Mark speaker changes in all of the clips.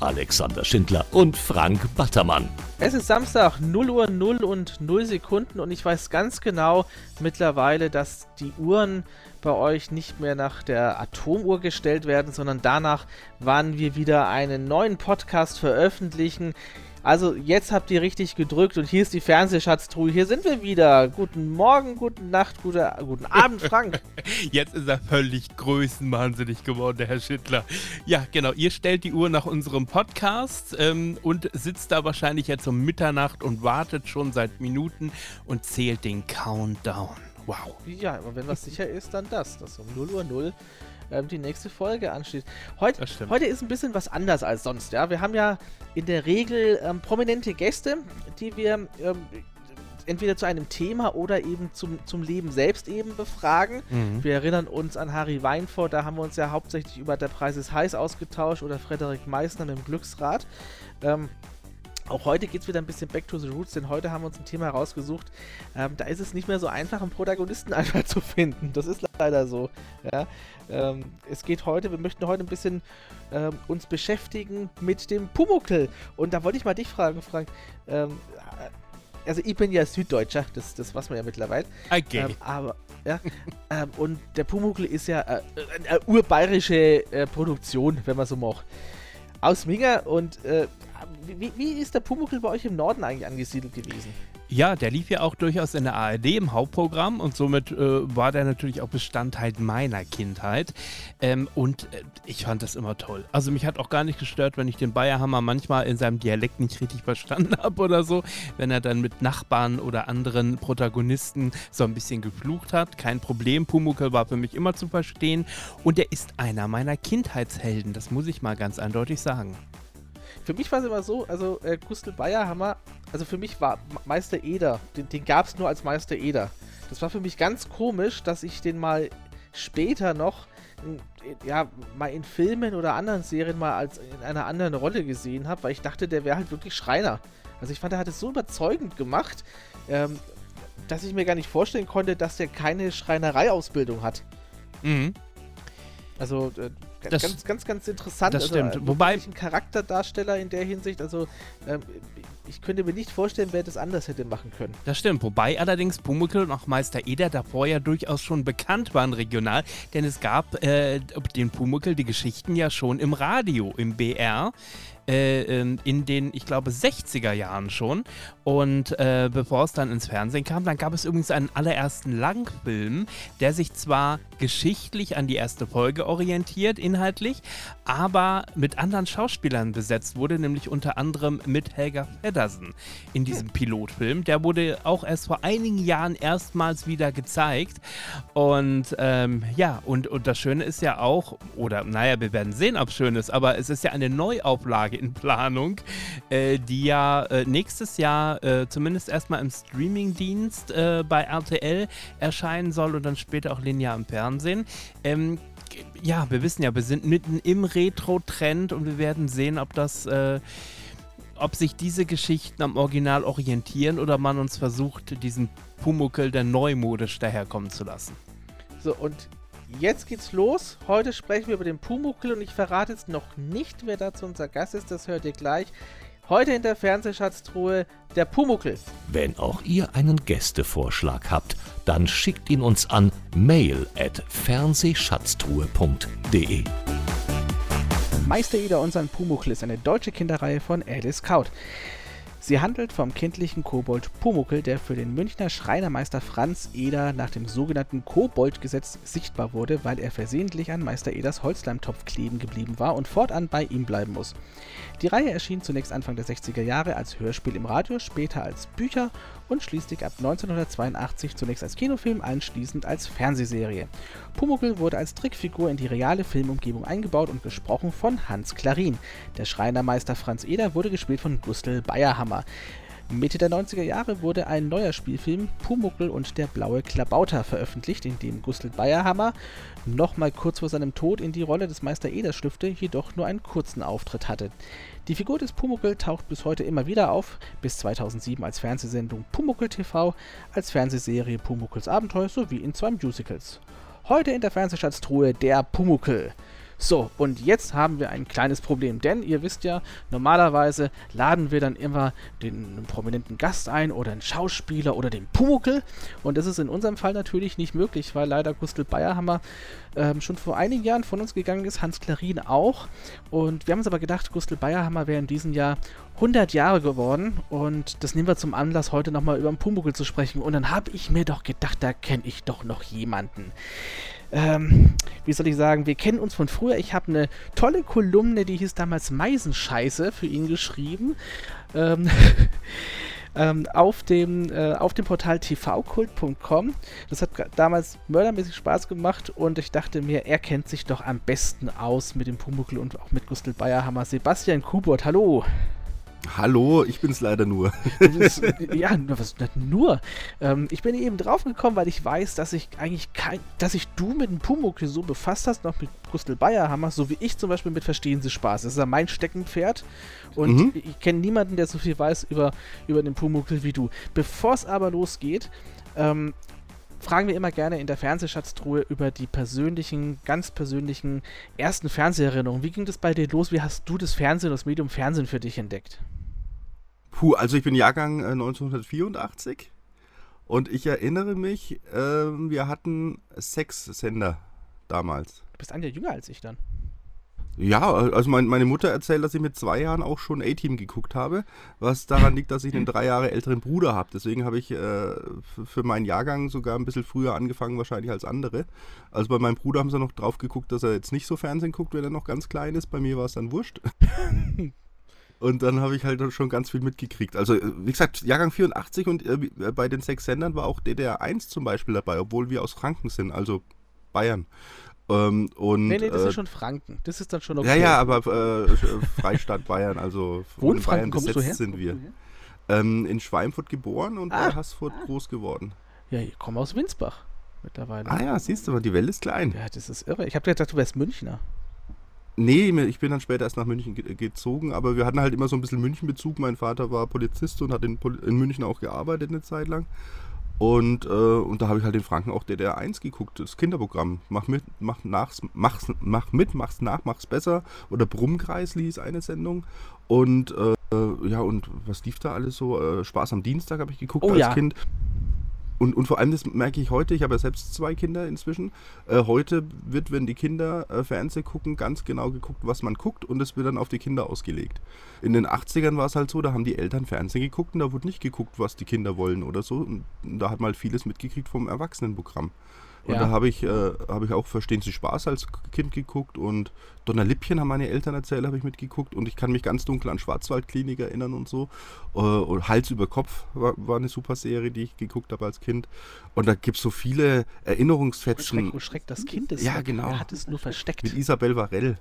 Speaker 1: Alexander Schindler und Frank Battermann.
Speaker 2: Es ist Samstag, 0 Uhr 0 und 0 Sekunden und ich weiß ganz genau mittlerweile, dass die Uhren bei euch nicht mehr nach der Atomuhr gestellt werden, sondern danach, wann wir wieder einen neuen Podcast veröffentlichen. Also jetzt habt ihr richtig gedrückt und hier ist die Fernsehschatztruhe. Hier sind wir wieder. Guten Morgen, guten Nacht, gute, guten Abend, Frank.
Speaker 3: Jetzt ist er völlig größenwahnsinnig geworden, der Herr Schindler. Ja, genau. Ihr stellt die Uhr nach unserem Podcast ähm, und sitzt da wahrscheinlich jetzt um Mitternacht und wartet schon seit Minuten und zählt den Countdown. Wow.
Speaker 2: Ja, aber wenn was sicher ist, dann das. Das um 0 Uhr 0 ähm, die nächste Folge ansteht. Heut, heute ist ein bisschen was anders als sonst. Ja, Wir haben ja in der Regel ähm, prominente Gäste, die wir ähm, entweder zu einem Thema oder eben zum, zum Leben selbst eben befragen. Mhm. Wir erinnern uns an Harry Weinfurt, da haben wir uns ja hauptsächlich über der Preis ist heiß ausgetauscht oder Frederik Meissner mit dem Glücksrad. Ähm, auch heute geht es wieder ein bisschen back to the roots, denn heute haben wir uns ein Thema rausgesucht. Ähm, da ist es nicht mehr so einfach, einen Protagonisten einfach zu finden. Das ist leider so. Ja? Ähm, es geht heute, wir möchten heute ein bisschen ähm, uns beschäftigen mit dem Pumuckel. Und da wollte ich mal dich fragen, Frank. Ähm, also ich bin ja Süddeutscher, das, das weiß man ja mittlerweile.
Speaker 3: Okay.
Speaker 2: Ähm, aber, ja. Ähm, und der Pumuckel ist ja äh, eine urbayerische äh, Produktion, wenn man so macht aus Minga und äh, wie, wie ist der Pumuckl bei euch im Norden eigentlich angesiedelt gewesen?
Speaker 3: Ja, der lief ja auch durchaus in der ARD im Hauptprogramm und somit äh, war der natürlich auch Bestandteil meiner Kindheit. Ähm, und äh, ich fand das immer toll. Also mich hat auch gar nicht gestört, wenn ich den Bayerhammer manchmal in seinem Dialekt nicht richtig verstanden habe oder so, wenn er dann mit Nachbarn oder anderen Protagonisten so ein bisschen geflucht hat. Kein Problem, Pumuckl war für mich immer zu verstehen und er ist einer meiner Kindheitshelden, das muss ich mal ganz eindeutig sagen.
Speaker 2: Für mich war es immer so, also äh, Gustl Bayerhammer, also für mich war Meister Eder, den, den gab es nur als Meister Eder. Das war für mich ganz komisch, dass ich den mal später noch ja, mal in Filmen oder anderen Serien mal als in einer anderen Rolle gesehen habe, weil ich dachte, der wäre halt wirklich Schreiner. Also ich fand, er hat es so überzeugend gemacht, ähm, dass ich mir gar nicht vorstellen konnte, dass der keine Schreinereiausbildung hat. Mhm. Also äh, das, ganz, ganz, ganz interessant.
Speaker 3: Das
Speaker 2: also,
Speaker 3: stimmt. Äh, Wobei
Speaker 2: ein Charakterdarsteller in der Hinsicht. Also äh, ich könnte mir nicht vorstellen, wer das anders hätte machen können.
Speaker 3: Das stimmt. Wobei allerdings Pumuckl und auch Meister Eder davor ja durchaus schon bekannt waren regional, denn es gab äh, den Pumuckl die Geschichten ja schon im Radio, im BR in den, ich glaube, 60er Jahren schon. Und äh, bevor es dann ins Fernsehen kam, dann gab es übrigens einen allerersten Langfilm, der sich zwar geschichtlich an die erste Folge orientiert, inhaltlich, aber mit anderen Schauspielern besetzt wurde, nämlich unter anderem mit Helga Feddersen in diesem Pilotfilm. Der wurde auch erst vor einigen Jahren erstmals wieder gezeigt. Und ähm, ja, und, und das Schöne ist ja auch, oder naja, wir werden sehen, ob es schön ist, aber es ist ja eine Neuauflage in Planung, äh, die ja äh, nächstes Jahr äh, zumindest erstmal im Streamingdienst äh, bei RTL erscheinen soll und dann später auch linear im Fernsehen. Ähm, ja, wir wissen ja, wir sind mitten im Retro-Trend und wir werden sehen, ob das äh, ob sich diese Geschichten am Original orientieren oder man uns versucht, diesen Pumuckel der neumodisch daherkommen zu lassen.
Speaker 2: So, und Jetzt geht's los. Heute sprechen wir über den Pumuckl und ich verrate jetzt noch nicht, wer dazu unser Gast ist. Das hört ihr gleich. Heute in der Fernsehschatztruhe der Pumuckl.
Speaker 1: Wenn auch ihr einen Gästevorschlag habt, dann schickt ihn uns an mail at fernsehschatztruhe.de.
Speaker 2: Meister Ida und sein Pumuckl ist eine deutsche Kinderreihe von Alice Kaut. Sie handelt vom kindlichen Kobold Pumuckel, der für den Münchner Schreinermeister Franz Eder nach dem sogenannten Koboldgesetz sichtbar wurde, weil er versehentlich an Meister Eders Holzleimtopf kleben geblieben war und fortan bei ihm bleiben muss. Die Reihe erschien zunächst Anfang der 60er Jahre als Hörspiel im Radio, später als Bücher und schließlich ab 1982 zunächst als Kinofilm, anschließend als Fernsehserie. Pumuckl wurde als Trickfigur in die reale Filmumgebung eingebaut und gesprochen von Hans Klarin. Der Schreinermeister Franz Eder wurde gespielt von Gustl Bayerhammer. Mitte der 90er Jahre wurde ein neuer Spielfilm Pumuckel und der blaue Klabauter veröffentlicht, in dem Gustl Bayerhammer nochmal kurz vor seinem Tod in die Rolle des Meister Eder schlüpfte, jedoch nur einen kurzen Auftritt hatte. Die Figur des Pumuckel taucht bis heute immer wieder auf, bis 2007 als Fernsehsendung Pumuckel TV, als Fernsehserie Pumuckels Abenteuer sowie in zwei Musicals. Heute in der Fernsehschatztruhe der Pumuckel. So, und jetzt haben wir ein kleines Problem, denn ihr wisst ja, normalerweise laden wir dann immer den prominenten Gast ein oder einen Schauspieler oder den Pumuckel. Und das ist in unserem Fall natürlich nicht möglich, weil leider Gustl Bayerhammer ähm, schon vor einigen Jahren von uns gegangen ist, Hans Klarin auch. Und wir haben uns aber gedacht, Gustl Bayerhammer wäre in diesem Jahr 100 Jahre geworden. Und das nehmen wir zum Anlass, heute nochmal über den Pumuckel zu sprechen. Und dann habe ich mir doch gedacht, da kenne ich doch noch jemanden ähm, wie soll ich sagen, wir kennen uns von früher. Ich habe eine tolle Kolumne, die hieß damals Meisenscheiße, für ihn geschrieben. Ähm, ähm, auf, dem, äh, auf dem Portal tvkult.com. Das hat damals mördermäßig Spaß gemacht und ich dachte mir, er kennt sich doch am besten aus mit dem Pumuckl und auch mit Gustl Bayerhammer. Sebastian Kubert, hallo.
Speaker 4: Hallo, ich bin's leider nur.
Speaker 2: Ist, ja, was nur. Ähm, ich bin eben drauf gekommen, weil ich weiß, dass ich eigentlich kein, dass sich du mit dem Pumuckl so befasst hast, noch mit Brüssel Bayerhammer, so wie ich zum Beispiel mit Verstehen Sie Spaß. Das ist ja mein Steckenpferd und mhm. ich, ich kenne niemanden, der so viel weiß über, über den Pumuckl wie du. Bevor es aber losgeht, ähm, fragen wir immer gerne in der Fernsehschatztruhe über die persönlichen, ganz persönlichen ersten Fernseherinnerungen. Wie ging das bei dir los? Wie hast du das Fernsehen, das Medium Fernsehen für dich entdeckt?
Speaker 4: Puh, also ich bin Jahrgang äh, 1984 und ich erinnere mich, äh, wir hatten sechs Sender damals.
Speaker 2: Du bist ein Jahr jünger als ich dann.
Speaker 4: Ja, also mein, meine Mutter erzählt, dass ich mit zwei Jahren auch schon A-Team geguckt habe, was daran liegt, dass ich einen drei Jahre älteren Bruder habe. Deswegen habe ich äh, für meinen Jahrgang sogar ein bisschen früher angefangen, wahrscheinlich als andere. Also bei meinem Bruder haben sie noch drauf geguckt, dass er jetzt nicht so Fernsehen guckt, wenn er noch ganz klein ist. Bei mir war es dann wurscht. Und dann habe ich halt schon ganz viel mitgekriegt. Also, wie gesagt, Jahrgang 84 und äh, bei den sechs Sendern war auch DDR 1 zum Beispiel dabei, obwohl wir aus Franken sind, also Bayern.
Speaker 2: Ähm, und, nee, nee, das äh, ist schon Franken. Das ist dann schon
Speaker 4: okay. Ja, ja, aber äh, Freistaat Bayern, also
Speaker 2: Wo in Bayern kommst du her?
Speaker 4: sind wir. Ähm, in Schweinfurt geboren und ah, in Haßfurt ah. groß geworden.
Speaker 2: Ja, ich komme aus Winsbach mittlerweile.
Speaker 4: Ah ja, siehst du mal, die Welt ist klein.
Speaker 2: Ja, das ist irre. Ich habe gedacht, du wärst Münchner.
Speaker 4: Nee, ich bin dann später erst nach München ge gezogen, aber wir hatten halt immer so ein bisschen München-Bezug. Mein Vater war Polizist und hat in, Pol in München auch gearbeitet eine Zeit lang. Und, äh, und da habe ich halt in Franken auch DDR 1 geguckt, das Kinderprogramm. Mach mit, mach, nach, mach's, mach mit, mach's nach, mach's besser. Oder Brummkreis ließ eine Sendung. Und äh, ja, und was lief da alles so? Äh, Spaß am Dienstag habe ich geguckt oh, als ja. Kind. Und, und vor allem, das merke ich heute, ich habe ja selbst zwei Kinder inzwischen. Äh, heute wird, wenn die Kinder äh, Fernsehen gucken, ganz genau geguckt, was man guckt und es wird dann auf die Kinder ausgelegt. In den 80ern war es halt so, da haben die Eltern Fernsehen geguckt und da wurde nicht geguckt, was die Kinder wollen oder so. Und da hat man halt vieles mitgekriegt vom Erwachsenenprogramm. Und ja. da habe ich, äh, hab ich auch Verstehen Sie Spaß als Kind geguckt und Donnerlippchen haben meine Eltern erzählt, habe ich mitgeguckt und ich kann mich ganz dunkel an Schwarzwaldklinik erinnern und so. Äh, und Hals über Kopf war, war, eine super Serie, die ich geguckt habe als Kind. Und da gibt es so viele Erinnerungsfetzen.
Speaker 2: Schreck, wo Schreck das Kind ist.
Speaker 4: Ja, genau.
Speaker 2: Er hat es nur versteckt.
Speaker 4: Mit Isabel Varell.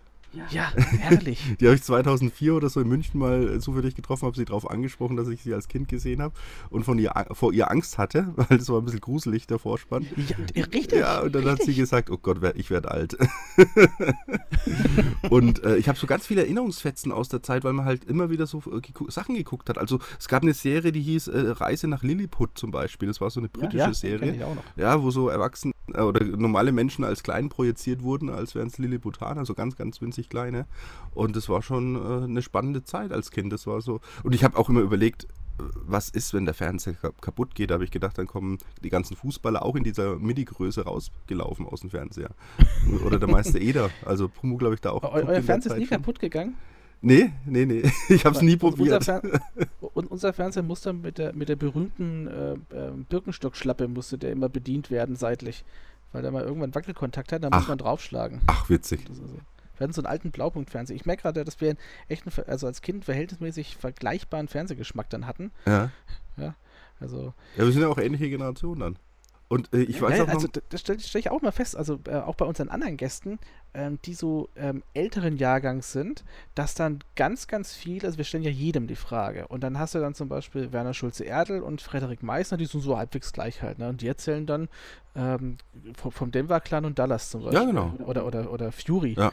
Speaker 2: Ja, herrlich.
Speaker 4: die habe ich 2004 oder so in München mal zufällig getroffen, habe sie darauf angesprochen, dass ich sie als Kind gesehen habe und von ihr, vor ihr Angst hatte, weil das war ein bisschen gruselig, der Vorspann.
Speaker 2: Ja, richtig.
Speaker 4: Ja, und dann
Speaker 2: richtig.
Speaker 4: hat sie gesagt, oh Gott, ich werde alt. und äh, ich habe so ganz viele Erinnerungsfetzen aus der Zeit, weil man halt immer wieder so äh, geku Sachen geguckt hat. Also es gab eine Serie, die hieß äh, Reise nach Lilliput zum Beispiel. Das war so eine britische ja, ja, Serie. Ja, wo so Erwachsene äh, oder normale Menschen als klein projiziert wurden, als wären es Lilliputaner, so ganz, ganz winzig kleine. Und das war schon äh, eine spannende Zeit als Kind. Das war so. Und ich habe auch immer überlegt, was ist, wenn der Fernseher kaputt geht? Da habe ich gedacht, dann kommen die ganzen Fußballer auch in dieser MIDI-Größe rausgelaufen aus dem Fernseher. Oder der Meister Eder. Also Pumu, glaube ich, da auch.
Speaker 2: Eu euer Fernseher ist nie schon. kaputt gegangen?
Speaker 4: Nee, nee, nee. Ich habe es nie probiert.
Speaker 2: Unser, und unser Fernseher musste mit der, mit der berühmten äh, äh, Birkenstock-Schlappe musste der immer bedient werden seitlich. Weil der mal irgendwann Wackelkontakt hat, da muss man draufschlagen.
Speaker 4: Ach, witzig.
Speaker 2: Wir hatten so einen alten Blaupunkt-Fernseher. Ich merke gerade, dass wir echt, also als Kind verhältnismäßig vergleichbaren Fernsehgeschmack dann hatten.
Speaker 4: Ja.
Speaker 2: Ja, also.
Speaker 4: Ja, wir sind ja auch ähnliche Generationen dann. Und äh, ich weiß
Speaker 2: ja,
Speaker 4: auch noch,
Speaker 2: also das stelle stell ich auch mal fest, also äh, auch bei unseren anderen Gästen, ähm, die so ähm, älteren Jahrgangs sind, dass dann ganz, ganz viel, also wir stellen ja jedem die Frage. Und dann hast du dann zum Beispiel Werner Schulze-Erdl und Frederik Meissner, die sind so halbwegs gleich halt, ne? Und die erzählen dann ähm, vom, vom Denver-Clan und Dallas zum Beispiel.
Speaker 4: Ja, genau.
Speaker 2: Oder, oder, oder Fury.
Speaker 4: Ja.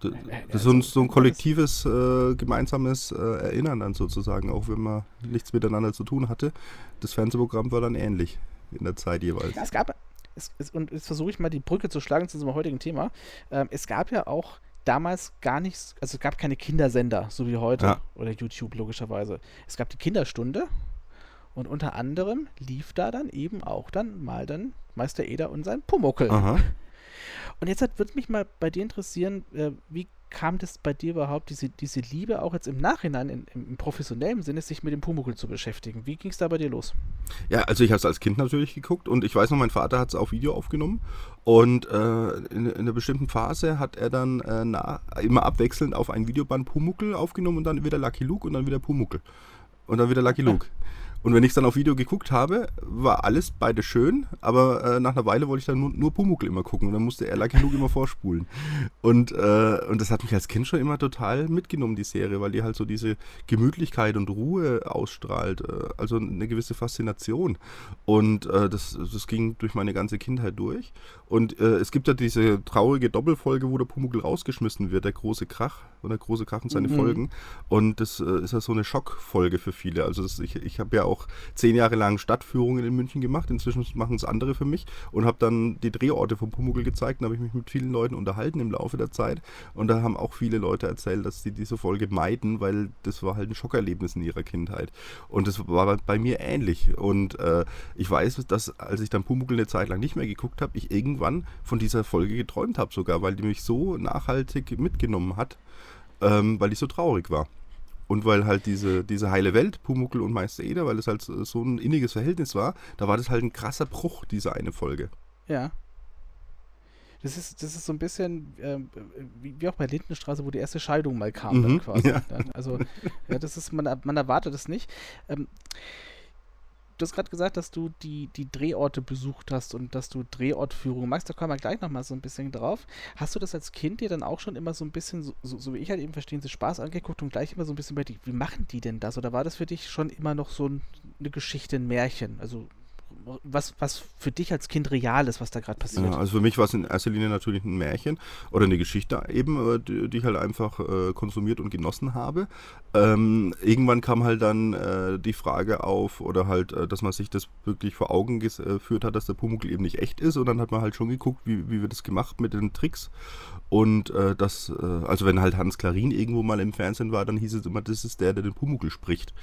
Speaker 4: Das ist so ein, so ein kollektives, äh, gemeinsames äh, Erinnern dann sozusagen, auch wenn man nichts miteinander zu tun hatte. Das Fernsehprogramm war dann ähnlich in der Zeit jeweils.
Speaker 2: Ja, es gab, es, es, und jetzt versuche ich mal die Brücke zu schlagen zu unserem heutigen Thema. Ähm, es gab ja auch damals gar nichts, also es gab keine Kindersender, so wie heute,
Speaker 4: Ja.
Speaker 2: oder YouTube logischerweise. Es gab die Kinderstunde und unter anderem lief da dann eben auch dann mal dann Meister Eder und sein Pumuckel.
Speaker 4: Aha.
Speaker 2: Und jetzt würde mich mal bei dir interessieren, äh, wie kam das bei dir überhaupt, diese, diese Liebe auch jetzt im Nachhinein, in, im, professionellen Sinne, sich mit dem Pumuckel zu beschäftigen? Wie ging es da bei dir los?
Speaker 4: Ja, also ich habe es als Kind natürlich geguckt und ich weiß noch, mein Vater hat es auf Video aufgenommen und äh, in, in einer bestimmten Phase hat er dann äh, na, immer abwechselnd auf ein Videoband Pumuckel aufgenommen und dann wieder Lucky Luke und dann wieder Pumuckel und dann wieder Lucky Luke. Und wenn ich es dann auf Video geguckt habe, war alles beide schön, aber äh, nach einer Weile wollte ich dann nur, nur Pumuckl immer gucken und dann musste er Lucky Luke immer vorspulen. Und, äh, und das hat mich als Kind schon immer total mitgenommen, die Serie, weil die halt so diese Gemütlichkeit und Ruhe ausstrahlt, äh, also eine gewisse Faszination. Und äh, das, das ging durch meine ganze Kindheit durch. Und äh, es gibt ja diese traurige Doppelfolge, wo der Pumuckl rausgeschmissen wird, der große Krach und der große Krach und seine
Speaker 2: Mhm.
Speaker 4: Folgen. Und das äh, ist ja so eine Schockfolge für viele. Also das, ich, ich habe ja auch zehn Jahre lang Stadtführungen in München gemacht. Inzwischen machen es andere für mich und habe dann die Drehorte von Pumuckl gezeigt. Da habe ich mich mit vielen Leuten unterhalten im Laufe der Zeit. Und da haben auch viele Leute erzählt, dass sie diese Folge meiden, weil das war halt ein Schockerlebnis in ihrer Kindheit. Und das war bei- bei mir ähnlich. Und äh, ich weiß, dass als ich dann Pumuckl eine Zeit lang nicht mehr geguckt habe, ich irgendwann von dieser Folge geträumt habe sogar, weil die mich so nachhaltig mitgenommen hat, ähm, weil ich so traurig war. Und weil halt diese, diese heile Welt, Pumuckl und Meister Eder, weil es halt so ein inniges Verhältnis war, da war das halt ein krasser Bruch, diese eine Folge.
Speaker 2: Ja. Das ist, das ist so ein bisschen ähm, wie, wie auch bei Lindenstraße, wo die erste Scheidung mal kam, dann
Speaker 4: Mhm,
Speaker 2: quasi.
Speaker 4: ja.
Speaker 2: Also, ja, das ist, man, man erwartet es nicht. Ähm, du hast gerade gesagt, dass du die, die Drehorte besucht hast und dass du Drehortführungen machst. Da kommen wir gleich nochmal so ein bisschen drauf. Hast du das als Kind dir dann auch schon immer so ein bisschen, so, so, wie ich halt eben verstehen, so Spaß angeguckt und gleich immer so ein bisschen bei dir, wie machen die denn das? Oder war das für dich schon immer noch so ein, eine Geschichte, ein Märchen? Also was, was für dich als Kind real ist, was da gerade passiert.
Speaker 4: Ja, also für mich war es in erster Linie natürlich ein Märchen oder eine Geschichte eben, äh, die, die ich halt einfach äh, konsumiert und genossen habe. Ähm, irgendwann kam halt dann äh, die Frage auf oder halt, äh, dass man sich das wirklich vor Augen äh, geführt hat, dass der Pumuckl eben nicht echt ist und dann hat man halt schon geguckt, wie, wie wird das gemacht mit den Tricks und äh, das, also wenn halt Hans Klarin irgendwo mal im Fernsehen war, dann hieß es immer, das ist der, der den Pumuckl spricht.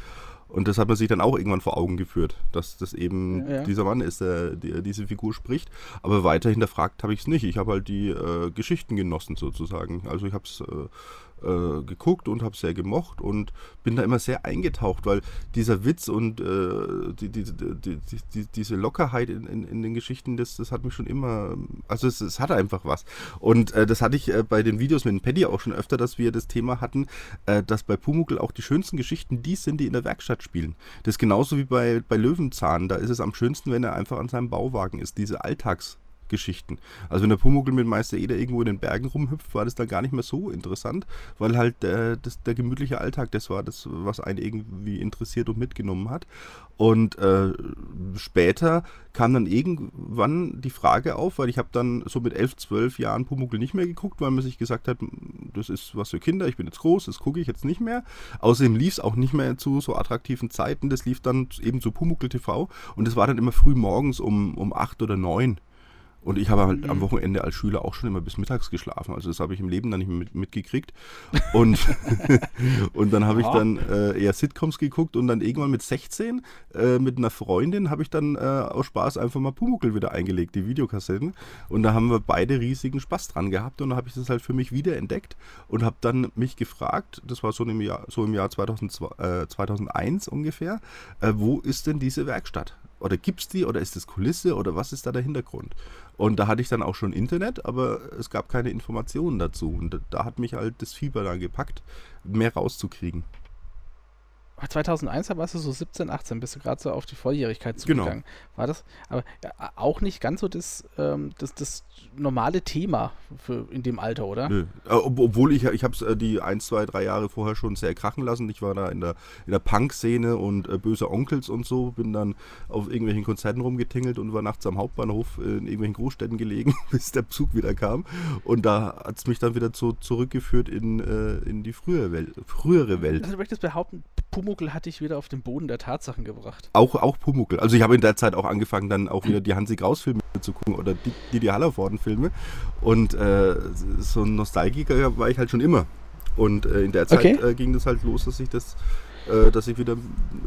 Speaker 4: Und das hat man sich dann auch irgendwann vor Augen geführt, dass das eben
Speaker 2: Ja, ja.
Speaker 4: dieser Mann ist, der, der diese Figur spricht. Aber weiter hinterfragt habe ich es nicht. Ich habe halt die äh, Geschichten genossen sozusagen. Also ich habe es äh, äh, geguckt und habe sehr gemocht und bin da immer sehr eingetaucht, weil dieser Witz und äh, die, die, die, die, die, diese Lockerheit in, in, in den Geschichten, das, das hat mich schon immer, also es, es hat einfach was. Und äh, das hatte ich äh, bei den Videos mit dem Paddy auch schon öfter, dass wir das Thema hatten, äh, dass bei Pumuckl auch die schönsten Geschichten die sind, die in der Werkstatt spielen. Das ist genauso wie bei, bei Löwenzahn. Da ist es am schönsten, wenn er einfach an seinem Bauwagen ist. Diese Alltagsgeschichten. Also wenn der Pumuckl mit Meister Eder irgendwo in den Bergen rumhüpft, war das dann gar nicht mehr so interessant, weil halt äh, das, der gemütliche Alltag das war, das, was einen irgendwie interessiert und mitgenommen hat. Und äh, später kam dann irgendwann die Frage auf, weil ich habe dann so mit elf, zwölf Jahren Pumuckl nicht mehr geguckt, weil man sich gesagt hat, das ist was für Kinder, ich bin jetzt groß, das gucke ich jetzt nicht mehr. Außerdem lief es auch nicht mehr zu so attraktiven Zeiten, das lief dann eben zu Pumuckl TV und das war dann immer früh morgens um, um acht oder neun. Und ich habe halt am Wochenende als Schüler auch schon immer bis mittags geschlafen. Also das habe ich im Leben dann nicht mehr mit, mitgekriegt. Und, und dann habe ich dann äh, eher Sitcoms geguckt und dann irgendwann mit 16 äh, mit einer Freundin habe ich dann äh, aus Spaß einfach mal Pumuckl wieder eingelegt, die Videokassetten. Und da haben wir beide riesigen Spaß dran gehabt und da habe ich das halt für mich wieder entdeckt und habe dann mich gefragt, das war so im Jahr, so im Jahr 2002, äh, 2001 ungefähr, äh, wo ist denn diese Werkstatt? Oder gibt es die oder ist das Kulisse oder was ist da der Hintergrund? Und da hatte ich dann auch schon Internet, aber es gab keine Informationen dazu. Und da- hat mich halt das Fieber dann gepackt, mehr rauszukriegen.
Speaker 2: 2001 warst du so 17, 18, bist du gerade so auf die Volljährigkeit genau. zugegangen. Genau. War das aber ja, auch nicht ganz so das, ähm, das, das normale Thema für in dem Alter, oder? Nö.
Speaker 4: Äh, obwohl ich, ich habe es äh, die ein, zwei, drei Jahre vorher schon sehr krachen lassen. Ich war da in der, in der Punk-Szene und äh, böse Onkels und so, bin dann auf irgendwelchen Konzerten rumgetingelt und war nachts am Hauptbahnhof in irgendwelchen Großstädten gelegen, bis der Zug wieder kam. Und da hat es mich dann wieder zu, zurückgeführt in, äh, in die frühere Welt. Frühere Welt.
Speaker 2: Also, du möchtest behaupten, Pumuckel hat dich wieder auf den Boden der Tatsachen gebracht.
Speaker 4: Auch, auch Pumuckel. Also ich habe in der Zeit auch angefangen, dann auch wieder die Hansi Graus-Filme zu gucken oder die, die, die Hallervorden-Filme. Und äh, so ein Nostalgiker war ich halt schon immer. Und äh, in der Zeit okay. äh, ging das halt los, dass ich das äh, dass ich wieder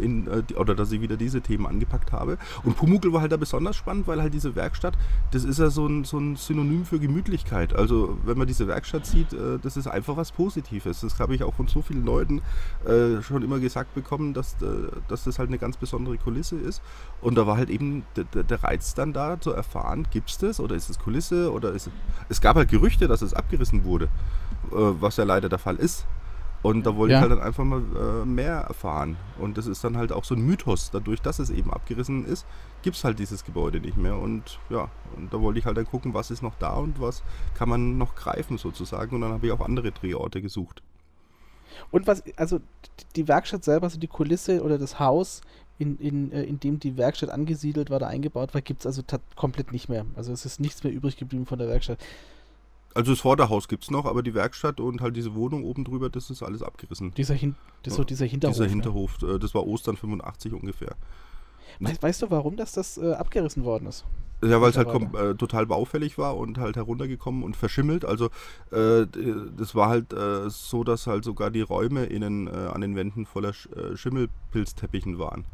Speaker 4: in, äh, oder dass ich wieder diese Themen angepackt habe. Und Pumuckl war halt da besonders spannend, weil halt diese Werkstatt, das ist ja so ein, so ein Synonym für Gemütlichkeit. Also wenn man diese Werkstatt sieht, äh, das ist einfach was Positives. Das habe ich auch von so vielen Leuten äh, schon immer gesagt bekommen, dass, äh, dass das halt eine ganz besondere Kulisse ist. Und da war halt eben der, Reiz dann da zu erfahren, gibt es das oder ist es Kulisse oder ist es... Es gab halt Gerüchte, dass es abgerissen wurde, was ja leider der Fall ist. Und da wollte ja. ich halt dann einfach mal äh, mehr erfahren. Und das ist dann halt auch so ein Mythos. Dadurch, dass es eben abgerissen ist, gibt es halt dieses Gebäude nicht mehr. Und ja, und da wollte ich halt dann gucken, was ist noch da und was kann man noch greifen sozusagen. Und dann habe ich auch andere Drehorte gesucht.
Speaker 2: Und was, also die Werkstatt selber, also die Kulisse oder das Haus, in, in, äh, in dem die Werkstatt angesiedelt war, da eingebaut war, gibt es also komplett nicht mehr. Also es ist nichts mehr übrig geblieben von der Werkstatt.
Speaker 4: Also das Vorderhaus gibt es noch, aber die Werkstatt und halt diese Wohnung oben drüber, das ist alles abgerissen.
Speaker 2: Dieser, Hin das so dieser Hinterhof.
Speaker 4: Dieser Hinterhof, ja. Äh, das war Ostern 85 ungefähr.
Speaker 2: Weißt, weißt du, warum das, das äh, abgerissen worden ist?
Speaker 4: Ja, weil es halt äh, total baufällig war und halt heruntergekommen und verschimmelt. Also äh, das war halt äh, so, dass halt sogar die Räume innen äh, an den Wänden voller Sch Schimmelpilzteppichen waren.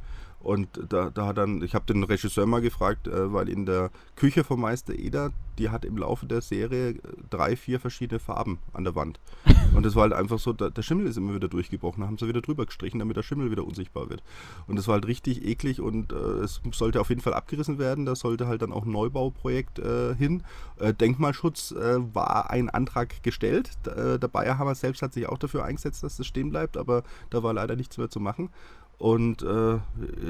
Speaker 4: Und da, da hat dann, ich habe den Regisseur mal gefragt, äh, weil in der Küche vom Meister Eder, die hat im Laufe der Serie äh, drei, vier verschiedene Farben an der Wand. Und das war halt einfach so, da, der Schimmel ist immer wieder durchgebrochen, da haben sie wieder drüber gestrichen, damit der Schimmel wieder unsichtbar wird. Und das war halt richtig eklig und äh, es sollte auf jeden Fall abgerissen werden, da sollte halt dann auch ein Neubauprojekt äh, hin. Äh, Denkmalschutz äh, war ein Antrag gestellt, der Bayerhammer selbst hat sich auch dafür eingesetzt, dass das stehen bleibt, aber da war leider nichts mehr zu machen. Und äh,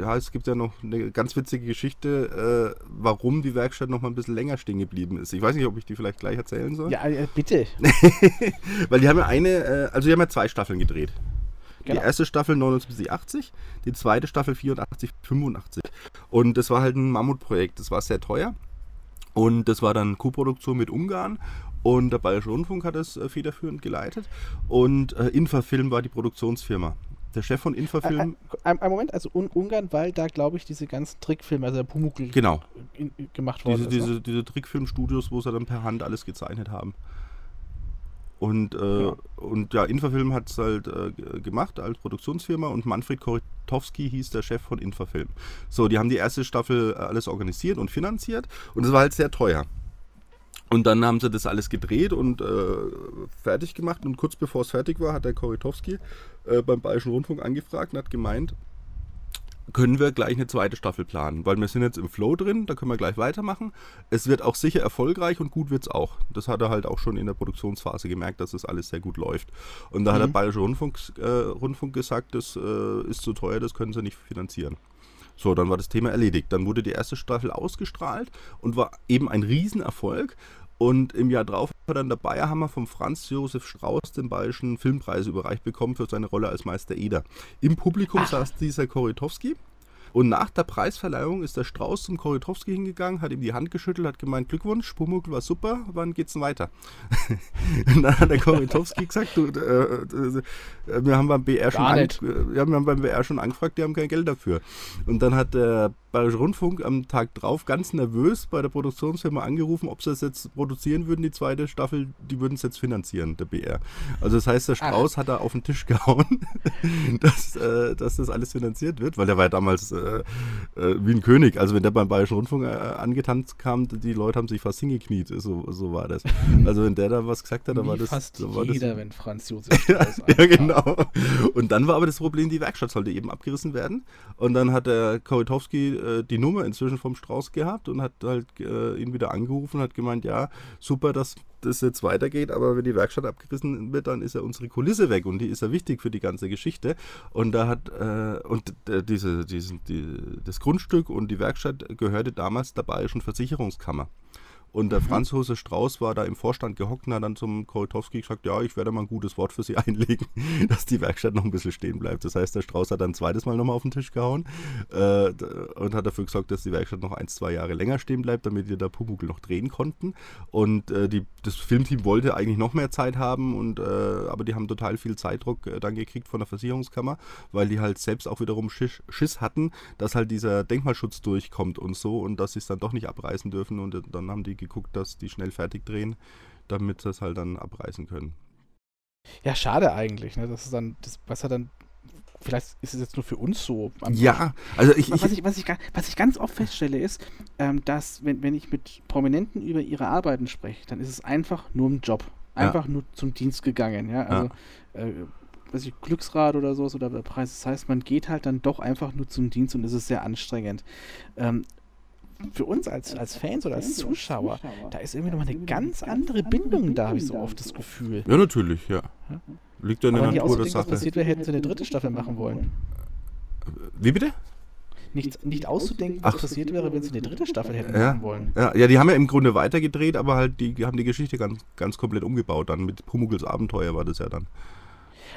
Speaker 4: ja, es gibt ja noch eine ganz witzige Geschichte, äh, warum die Werkstatt noch mal ein bisschen länger stehen geblieben ist. Ich weiß nicht, ob ich die vielleicht gleich erzählen soll.
Speaker 2: Ja, äh, bitte.
Speaker 4: Weil die haben ja eine, äh, also die haben ja zwei Staffeln gedreht. Genau. Die erste Staffel 79, 80, die zweite Staffel 84, 85. Und das war halt ein Mammutprojekt. Das war sehr teuer. Und das war dann Co-Produktion mit Ungarn. Und der Bayerische Rundfunk hat es äh, federführend geleitet. Und äh, Infrafilm war die Produktionsfirma. Der Chef von Infrafilm.
Speaker 2: Ein, ein, Moment, also Un Ungarn, weil da, glaube ich, diese ganzen Trickfilme, also der Pumuckl
Speaker 4: genau.
Speaker 2: in, gemacht worden
Speaker 4: diese, ist. Diese, ne? diese Trickfilmstudios, wo sie dann per Hand alles gezeichnet haben. Und, äh, ja. und ja, Infrafilm hat es halt äh, gemacht als Produktionsfirma und Manfred Koritowski hieß der Chef von Infrafilm. So, die haben die erste Staffel äh, alles organisiert und finanziert und es war halt sehr teuer. Und dann haben sie das alles gedreht und äh, fertig gemacht. Und kurz bevor es fertig war, hat der Koritowski äh, beim Bayerischen Rundfunk angefragt und hat gemeint, können wir gleich eine zweite Staffel planen, weil wir sind jetzt im Flow drin, da können wir gleich weitermachen. Es wird auch sicher erfolgreich und gut wird es auch. Das hat er halt auch schon in der Produktionsphase gemerkt, dass das alles sehr gut läuft. Und da mhm. hat der Bayerische Rundfunk, äh, Rundfunk gesagt, das äh, ist zu teuer, das können sie nicht finanzieren. So, dann war das Thema erledigt. Dann wurde die erste Staffel ausgestrahlt und war eben ein Riesenerfolg. Und im Jahr drauf hat dann der Bayerhammer vom Franz Josef Strauß den Bayerischen Filmpreis überreicht bekommen für seine Rolle als Meister Eder. Im Publikum Ach. saß dieser Koritowski und nach der Preisverleihung ist der Strauß zum Koritowski hingegangen, hat ihm die Hand geschüttelt, hat gemeint, Glückwunsch, Pumuckl war super, wann geht's denn weiter? und dann hat der Koritowski gesagt, du, äh, äh, wir haben beim BR schon an, ja, wir haben beim BR schon angefragt, die haben kein Geld dafür. Und dann hat der Bayerische Rundfunk am Tag drauf ganz nervös bei der Produktionsfirma angerufen, ob sie es jetzt produzieren würden, die zweite Staffel, die würden es jetzt finanzieren, der BR. Also das heißt, der Strauß ah. hat da auf den Tisch gehauen, dass, äh, dass das alles finanziert wird, weil der war ja damals äh, äh, wie ein König. Also wenn der beim Bayerischen Rundfunk äh, angetanzt kam, die Leute haben sich fast hingekniet. So, so war das. Also wenn der da was gesagt hat, dann war das...
Speaker 2: Fast
Speaker 4: dann
Speaker 2: war jeder,
Speaker 4: das,
Speaker 2: wenn Franz Josef
Speaker 4: ja, ja, genau. Und dann war aber das Problem, die Werkstatt sollte eben abgerissen werden. Und dann hat der Koritowski äh, die Nummer inzwischen vom Strauß gehabt und hat halt äh, ihn wieder angerufen und hat gemeint, ja, super, dass das jetzt weitergeht, aber wenn die Werkstatt abgerissen wird, dann ist ja unsere Kulisse weg und die ist ja wichtig für die ganze Geschichte. Und da hat äh, und äh, diese, diesen, die, das Grundstück und die Werkstatt gehörte damals der Bayerischen Versicherungskammer. Und der mhm. Franz Hose Strauß war da im Vorstand gehockt und hat dann zum Korotowski gesagt, ja, ich werde mal ein gutes Wort für Sie einlegen, dass die Werkstatt noch ein bisschen stehen bleibt. Das heißt, der Strauß hat dann ein zweites Mal nochmal auf den Tisch gehauen äh, und hat dafür gesorgt, dass die Werkstatt noch ein, zwei Jahre länger stehen bleibt, damit wir da Pumuckl noch drehen konnten. Und äh, die, das Filmteam wollte eigentlich noch mehr Zeit haben, und, äh, aber die haben total viel Zeitdruck äh, dann gekriegt von der Versicherungskammer, weil die halt selbst auch wiederum Schiss, Schiss hatten, dass halt dieser Denkmalschutz durchkommt und so und dass sie es dann doch nicht abreißen dürfen. Und dann haben die geguckt, dass die schnell fertig drehen, damit sie es halt dann abreißen können.
Speaker 2: Ja, schade eigentlich, ne? Das ist dann, das, was er dann vielleicht ist es jetzt nur für uns so.
Speaker 4: Ja, also ich.
Speaker 2: Was ich, was ich, was ich ganz oft feststelle, ist, ähm, dass, wenn, wenn ich mit Prominenten über ihre Arbeiten spreche, dann ist es einfach nur ein Job. Einfach ja. nur zum Dienst gegangen. Ja, also, ja. Äh, weiß ich, Glücksrad oder sowas oder Preis. Das heißt, man geht halt dann doch einfach nur zum Dienst und es ist sehr anstrengend. Ähm, für uns als, als Fans oder als Zuschauer, da ist irgendwie nochmal eine ganz andere Bindung da, habe ich so oft das Gefühl.
Speaker 4: Ja, natürlich, ja. Liegt ja in der Natur der Sache.
Speaker 2: Was passiert wäre, hätten sie eine dritte Staffel machen wollen.
Speaker 4: Wie bitte?
Speaker 2: Nicht, nicht auszudenken, was Ach. passiert wäre, wenn sie eine dritte Staffel hätten ja, machen wollen.
Speaker 4: Ja, ja, die haben ja im Grunde weitergedreht, aber halt die, die haben die Geschichte ganz, ganz komplett umgebaut. Dann mit Pumuckls Abenteuer war das ja dann.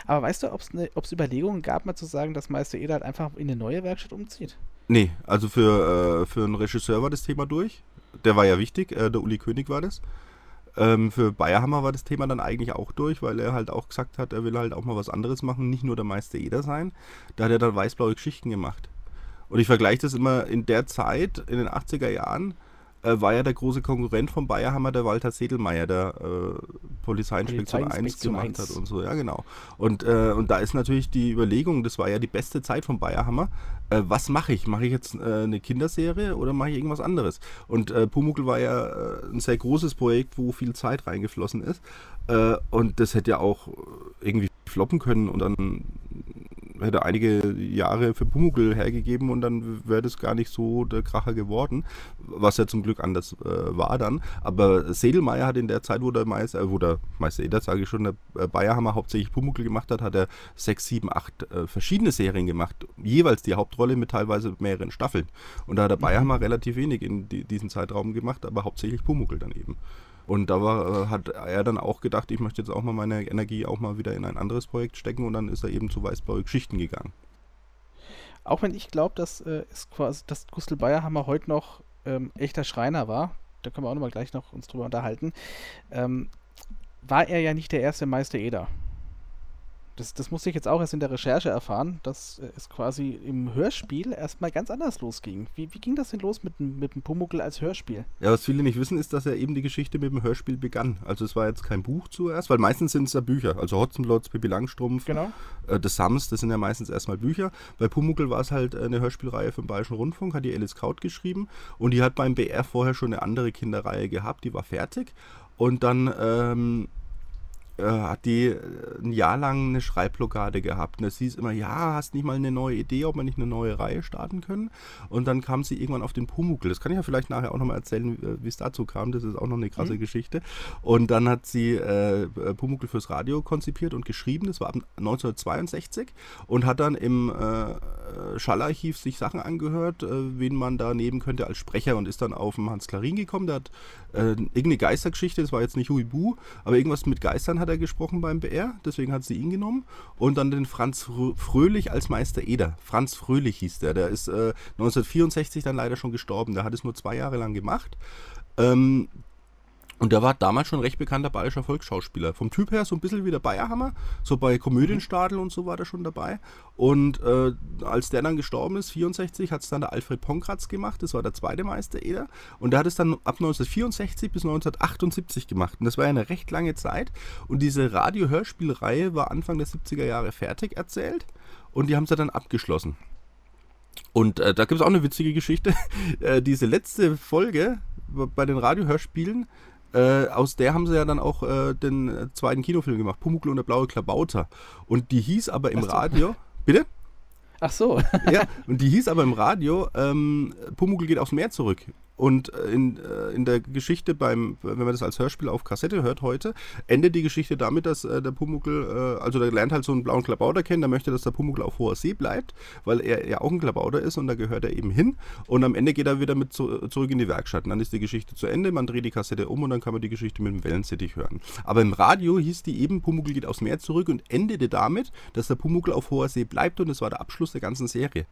Speaker 2: Aber weißt du, ob es ne, Überlegungen gab, mal zu sagen, dass Meister Eder halt einfach in eine neue Werkstatt umzieht?
Speaker 4: Nee, also für, äh, für einen Regisseur war das Thema durch. Der war ja wichtig, äh, der Uli König war das. Ähm, für Bayerhammer war das Thema dann eigentlich auch durch, weil er halt auch gesagt hat, er will halt auch mal was anderes machen, nicht nur der Meister Eder sein. Da hat er dann weißblaue Geschichten gemacht. Und ich vergleiche das immer in der Zeit, in den 80er Jahren, äh, war ja der große Konkurrent von Bayerhammer, der Walter Sedelmeier, der äh, Polizeiinspektion 1 gemacht hat und so, ja genau. Und, äh, und da ist natürlich die Überlegung, das war ja die beste Zeit von Bayerhammer, äh, was mache ich? Mache ich jetzt äh, eine Kinderserie oder mache ich irgendwas anderes? Und äh, Pumuckl war ja äh, ein sehr großes Projekt, wo viel Zeit reingeflossen ist. und das hätte ja auch irgendwie floppen können und dann hätte einige Jahre für Pumuckl hergegeben und dann wäre das gar nicht so der Kracher geworden, was ja zum Glück anders äh, war dann. Aber Sedelmeier hat in der Zeit, wo der Meister, äh, wo der Meister Eder, sage ich schon, der äh, Bayerhammer hauptsächlich Pumuckl gemacht hat, hat er sechs, sieben, acht äh, verschiedene Serien gemacht, jeweils die Hauptrolle mit teilweise mehreren Staffeln. Und da hat der Bayerhammer relativ wenig in die, diesem Zeitraum gemacht, aber hauptsächlich Pumuckl dann eben. Und da war, äh, hat er dann auch gedacht, ich möchte jetzt auch mal meine Energie auch mal wieder in ein anderes Projekt stecken und dann ist er eben zu Weißblaue Geschichten gegangen.
Speaker 2: Auch wenn ich glaube, dass, äh, quasi, dass Gustl Bayerhammer heute noch ähm, echter Schreiner war, da können wir auch noch mal gleich noch uns drüber unterhalten, ähm, war er ja nicht der erste Meister Eder. Das, das musste ich jetzt auch erst in der Recherche erfahren, dass es quasi im Hörspiel erstmal ganz anders losging. Wie, wie ging das denn los mit, mit dem Pumuckl als Hörspiel?
Speaker 4: Ja, was viele nicht wissen, ist, dass er eben die Geschichte mit dem Hörspiel begann. Also es war jetzt kein Buch zuerst, weil meistens sind es ja Bücher. Also Hotzenplotz, Pippi Langstrumpf,
Speaker 2: genau.
Speaker 4: äh, The Sams, das sind ja meistens erstmal Bücher. Bei Pumuckl war es halt eine Hörspielreihe vom Bayerischen Rundfunk, hat die Alice Kaut geschrieben und die hat beim BR vorher schon eine andere Kinderreihe gehabt, die war fertig. Und dann ähm, äh, hat die äh, ein Jahr lang eine Schreibblockade gehabt. Und es hieß immer, ja, hast nicht mal eine neue Idee, ob wir nicht eine neue Reihe starten können. Und dann kam sie irgendwann auf den Pumuckl. Das kann ich ja vielleicht nachher auch nochmal erzählen, wie es dazu kam. Das ist auch noch eine krasse mhm. Geschichte. Und dann hat sie äh, Pumuckl fürs Radio konzipiert und geschrieben. Das war ab 1962 und hat dann im äh, Schallarchiv sich Sachen angehört, äh, wen man da nehmen könnte als Sprecher und ist dann auf den Hans Klarin gekommen. Der hat äh, irgendeine Geistergeschichte, das war jetzt nicht Huibu, aber irgendwas mit Geistern hat er gesprochen beim BR, deswegen hat sie ihn genommen. Und dann den Franz Fröhlich als Meister Eder. Franz Fröhlich hieß der, der ist äh, 1964 dann leider schon gestorben, der hat es nur zwei Jahre lang gemacht. Ähm, und der war damals schon recht bekannter bayerischer Volksschauspieler. Vom Typ her so ein bisschen wie der Bayerhammer. So bei Komödienstadel und so war der schon dabei. Und äh, als der dann gestorben ist, 64, hat es dann der Alfred Ponkratz gemacht. Das war der zweite Meister Eder. Und der hat es dann ab 1964 bis 1978 gemacht. Und das war ja eine recht lange Zeit. Und diese Radio-Hörspielreihe war Anfang der 70er Jahre fertig erzählt. Und die haben sie dann abgeschlossen. Und äh, da gibt es auch eine witzige Geschichte. äh, diese letzte Folge bei den Radiohörspielen äh, aus der haben sie ja dann auch äh, den äh, zweiten Kinofilm gemacht, Pumuckl und der blaue Klabauter. Und die hieß aber im Radio. Bitte?
Speaker 2: Ach so.
Speaker 4: ja, und die hieß aber im Radio, ähm, Pumuckl geht aufs Meer zurück. Und äh, in, äh, in der Geschichte beim, wenn man das als Hörspiel auf Kassette hört heute, endet die Geschichte damit, dass äh, der Pumuckel, äh, also der lernt halt so einen blauen Klabauter kennen, der möchte, dass der Pumuckel auf hoher See bleibt, weil er ja auch ein Klabauter ist und da gehört er eben hin. Und am Ende geht er wieder mit zu, zurück in die Werkstatt. Und dann ist die Geschichte zu Ende, man dreht die Kassette um und dann kann man die Geschichte mit dem Wellensittich hören. Aber im Radio hieß die eben, Pumuckel geht aufs Meer zurück und endete damit, dass der Pumuckel auf hoher See bleibt und das war der Abschluss der ganzen Serie.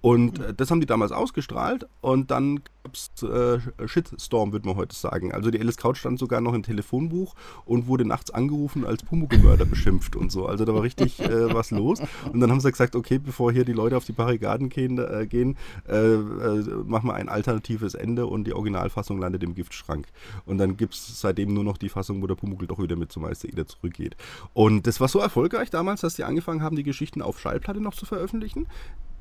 Speaker 4: Und äh, das haben die damals ausgestrahlt und dann gab es äh, Shitstorm, würde man heute sagen. Also die Alice Couch stand sogar noch im Telefonbuch und wurde nachts angerufen als Pumuckl-Mörder beschimpft und so. Also da war richtig äh, was los. Und dann haben sie gesagt, okay, bevor hier die Leute auf die Barrikaden gehen, äh, gehen äh, äh, machen wir ein alternatives Ende und die Originalfassung landet im Giftschrank. Und dann gibt es seitdem nur noch die Fassung, wo der Pumuckl doch wieder mit zum Meister Ida zurückgeht. Und das war so erfolgreich damals, dass die angefangen haben, die Geschichten auf Schallplatte noch zu veröffentlichen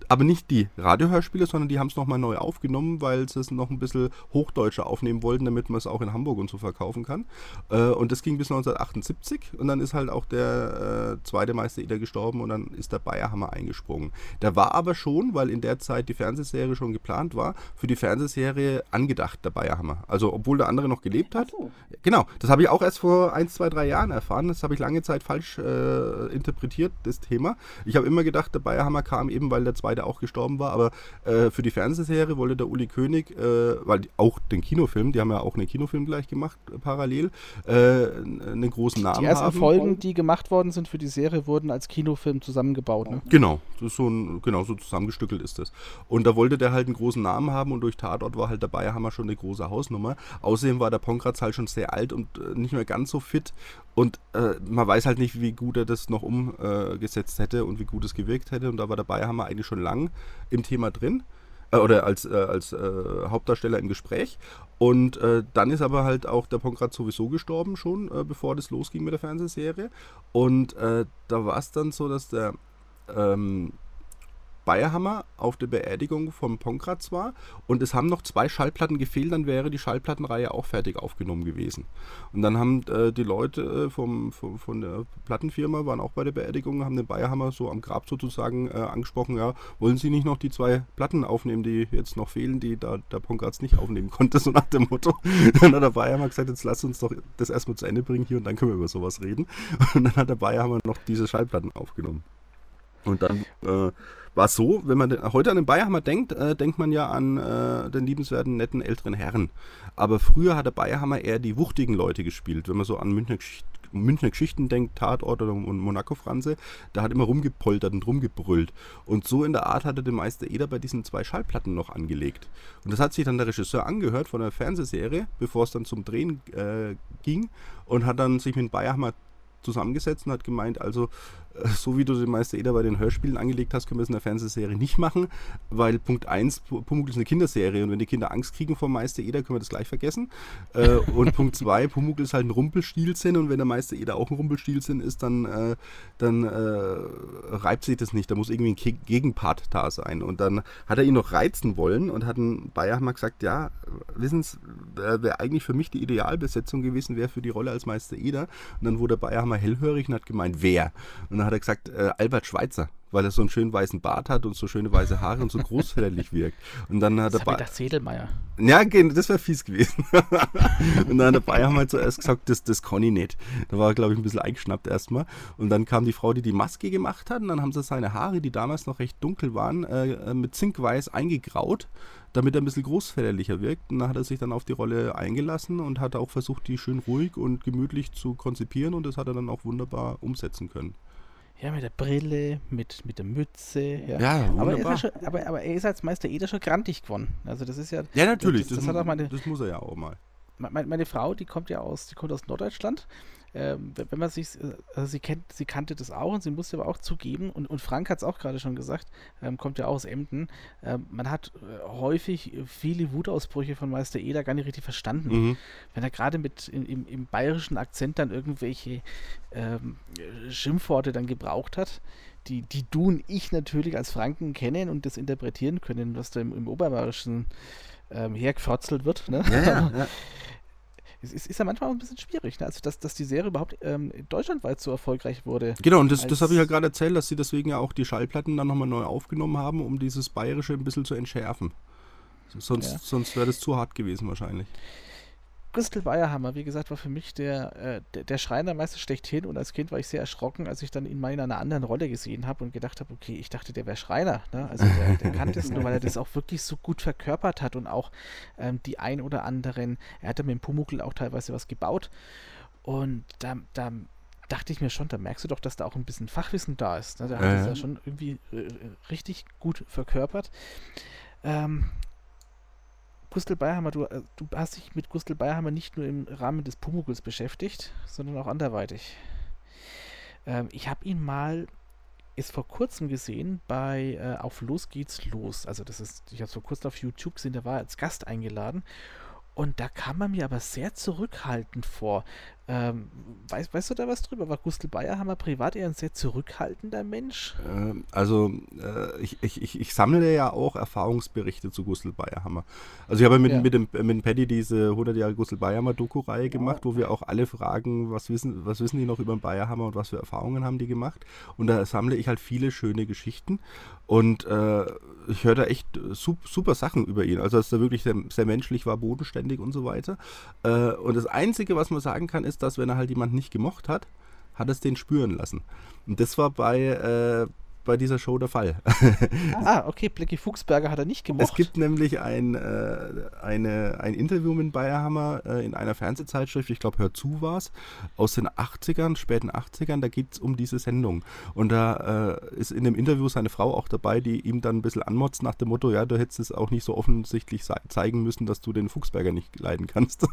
Speaker 4: aber nicht die Radiohörspiele, sondern die haben es nochmal neu aufgenommen, weil sie es noch ein bisschen hochdeutscher aufnehmen wollten, damit man es auch in Hamburg und so verkaufen kann. Äh, und das ging bis 1978 und dann ist halt auch der äh, zweite Meister Eder gestorben und dann ist der Bayerhammer eingesprungen. Der war aber schon, weil in der Zeit die Fernsehserie schon geplant war, für die Fernsehserie angedacht, der Bayerhammer. Also obwohl der andere noch gelebt hat. So. Genau, das habe ich auch erst vor ein, zwei, drei Jahren erfahren. Das habe ich lange Zeit falsch äh, interpretiert, das Thema. Ich habe immer gedacht, der Bayerhammer kam eben, weil der zweite der auch gestorben war, aber äh, für die Fernsehserie wollte der Uli König, äh, weil auch den Kinofilm, die haben ja auch einen Kinofilm gleich gemacht, äh, parallel, äh, einen großen Namen
Speaker 2: Die ersten haben. Folgen, die gemacht worden sind für die Serie, wurden als Kinofilm zusammengebaut. Ne?
Speaker 4: Genau, das ist so ein, genau, so zusammengestückelt ist das. Und da wollte der halt einen großen Namen haben und durch Tatort war halt dabei, haben wir schon eine große Hausnummer. Außerdem war der Ponkratz halt schon sehr alt und äh, nicht mehr ganz so fit und äh, man weiß halt nicht, wie gut er das noch umgesetzt hätte und wie gut es gewirkt hätte. Und da war der Bayerhammer eigentlich schon lang im Thema drin. Äh, oder als, äh, als äh, Hauptdarsteller im Gespräch. Und äh, dann ist aber halt auch der Ponkrat sowieso gestorben schon, äh, bevor das losging mit der Fernsehserie. Und da war es dann so, dass der ähm, Bayerhammer auf der Beerdigung vom Ponkratz war und es haben noch zwei Schallplatten gefehlt, dann wäre die Schallplattenreihe auch fertig aufgenommen gewesen. Und dann haben äh, die Leute äh, vom, vom, von der Plattenfirma, waren auch bei der Beerdigung, haben den Bayerhammer so am Grab sozusagen äh, angesprochen, ja, wollen Sie nicht noch die zwei Platten aufnehmen, die jetzt noch fehlen, die da der Ponkratz nicht aufnehmen konnte, so nach dem Motto. Dann hat der Bayerhammer gesagt, jetzt lass uns doch das erstmal zu Ende bringen hier und dann können wir über sowas reden. Und dann hat der Bayerhammer noch diese Schallplatten aufgenommen. Und dann äh, war so, wenn man heute an den Bayerhammer denkt, äh, denkt man ja an äh, den liebenswerten, netten älteren Herren. Aber früher hat der Bayerhammer eher die wuchtigen Leute gespielt. Wenn man so an Münchner, Münchner Geschichten denkt, Tatort oder Monaco-Franze, da hat immer rumgepoltert und rumgebrüllt. Und so in der Art hatte der Meister Eder bei diesen zwei Schallplatten noch angelegt. Und das hat sich dann der Regisseur angehört von der Fernsehserie, bevor es dann zum Drehen äh, ging und hat dann sich mit Bayerhammer zusammengesetzt und hat gemeint, also so wie du den Meister Eder bei den Hörspielen angelegt hast, können wir es in der Fernsehserie nicht machen, weil Punkt 1, Pumuckl ist eine Kinderserie und wenn die Kinder Angst kriegen vor Meister Eder, können wir das gleich vergessen. Äh, und Punkt 2, Pumuckl ist halt ein Rumpelstilzchen und wenn der Meister Eder auch ein Rumpelstilzchen ist, dann, äh, dann äh, reibt sich das nicht. Da muss irgendwie ein Gegenpart da sein. Und dann hat er ihn noch reizen wollen und hat ein Bayer mal gesagt, ja, wissen Sie, wäre eigentlich für mich die Idealbesetzung gewesen, wäre für die Rolle als Meister Eder. Und dann wurde Bayer mal hellhörig und hat gemeint, wer? Und dann hat er gesagt, äh, Albert Schweitzer, weil er so einen schönen weißen Bart hat und so schöne weiße Haare und so großväterlich wirkt. Und dann hat
Speaker 2: das
Speaker 4: er
Speaker 2: Sedelmeier.
Speaker 4: Ja, das wäre fies gewesen. und dann dabei haben wir zuerst gesagt, das, das kann ich nicht. Da war er, glaube ich, ein bisschen eingeschnappt erstmal. Und dann kam die Frau, die die Maske gemacht hat, und dann haben sie seine Haare, die damals noch recht dunkel waren, äh, mit Zinkweiß eingegraut damit er ein bisschen großväterlicher wirkt. Und dann hat er sich dann auf die Rolle eingelassen und hat auch versucht, die schön ruhig und gemütlich zu konzipieren und das hat er dann auch wunderbar umsetzen können.
Speaker 2: Ja, mit der Brille, mit, mit der Mütze. Ja,
Speaker 4: ja
Speaker 2: aber, er schon, aber, aber, er ist als Meister Eder schon grantig geworden. Also das ist ja.
Speaker 4: Ja, natürlich.
Speaker 2: Das, das, das, meine,
Speaker 4: das muss er ja auch mal.
Speaker 2: Meine, meine, Frau, die kommt ja aus, die kommt aus Norddeutschland ähm, wenn man sich, äh, also sie kennt, sie kannte das auch und sie musste aber auch zugeben, und, und Frank hat es auch gerade schon gesagt, ähm, kommt ja auch aus Emden, ähm, man hat äh, häufig viele Wutausbrüche von Meister Eder gar nicht richtig verstanden. Mhm. Wenn er gerade mit in, im, im, bayerischen Akzent dann irgendwelche ähm, Schimpfworte dann gebraucht hat, die, die du und ich natürlich als Franken kennen und das interpretieren können, was da im, im Oberbayerischen ähm, hergefrotzelt wird. Ne? Ja, ja, ja. es ist, ist ja manchmal auch ein bisschen schwierig, ne? also dass, dass die Serie überhaupt ähm, deutschlandweit so erfolgreich wurde.
Speaker 4: Genau, und das, das habe ich ja gerade erzählt, dass sie deswegen ja auch die Schallplatten dann nochmal neu aufgenommen haben, um dieses Bayerische ein bisschen zu entschärfen. Sonst, ja. sonst wäre das zu hart gewesen wahrscheinlich.
Speaker 2: Crystal Bayerhammer, wie gesagt, war für mich der, äh, der, der Schreinermeister schlechthin und als Kind war ich sehr erschrocken, als ich dann ihn mal in einer anderen Rolle gesehen habe und gedacht habe, okay, ich dachte, der wäre Schreiner. Ne? Also der, der kannte es nur, weil er das auch wirklich so gut verkörpert hat und auch ähm, die ein oder anderen, er hat ja mit dem Pumuckl auch teilweise was gebaut und da, da dachte ich mir schon, da merkst du doch, dass da auch ein bisschen Fachwissen da ist. Ne? Der hat es ja. ja schon irgendwie äh, richtig gut verkörpert. Ähm, Gustl Bayerhammer, du, äh, du hast dich mit Gustl Bayerhammer nicht nur im Rahmen des Pumuckls beschäftigt, sondern auch anderweitig. Ähm, ich habe ihn mal ist vor kurzem gesehen bei äh, Auf Los geht's los. Also das ist, ich habe es vor kurzem auf YouTube gesehen, der war als Gast eingeladen und da kam er mir aber sehr zurückhaltend vor. Ähm, weißt, weißt du da was drüber? War Gustl Bayerhammer privat eher ein sehr zurückhaltender Mensch?
Speaker 4: Ähm, also, äh, ich, ich, ich, sammle ja auch Erfahrungsberichte zu Gustl Bayerhammer. Also, ich habe mit, ja. mit, dem, mit dem Paddy diese 100 Jahre Gustl Bayerhammer Doku-Reihe gemacht, wo wir auch alle fragen, was wissen, was wissen die noch über den Bayerhammer und was für Erfahrungen haben die gemacht. Und da sammle ich halt viele schöne Geschichten. Und äh, ich höre da echt super Sachen über ihn. Also, dass er wirklich sehr, sehr menschlich war, bodenständig und so weiter. Äh, und das Einzige, was man sagen kann, ist, ist, dass wenn er halt jemand nicht gemocht hat, hat es den spüren lassen. Und das war bei, äh, bei dieser Show der Fall.
Speaker 2: ah, okay, Blackie Fuchsberger hat er nicht gemocht.
Speaker 4: Es gibt nämlich ein, äh, eine, ein Interview mit Bayerhammer äh, in einer Fernsehzeitschrift, ich glaube Hör zu war es, aus den 80ern, späten 80ern, da geht es um diese Sendung. Und da äh, ist in dem Interview seine Frau auch dabei, die ihm dann ein bisschen anmotzt nach dem Motto, ja, du hättest es auch nicht so offensichtlich zeigen müssen, dass du den Fuchsberger nicht leiden kannst.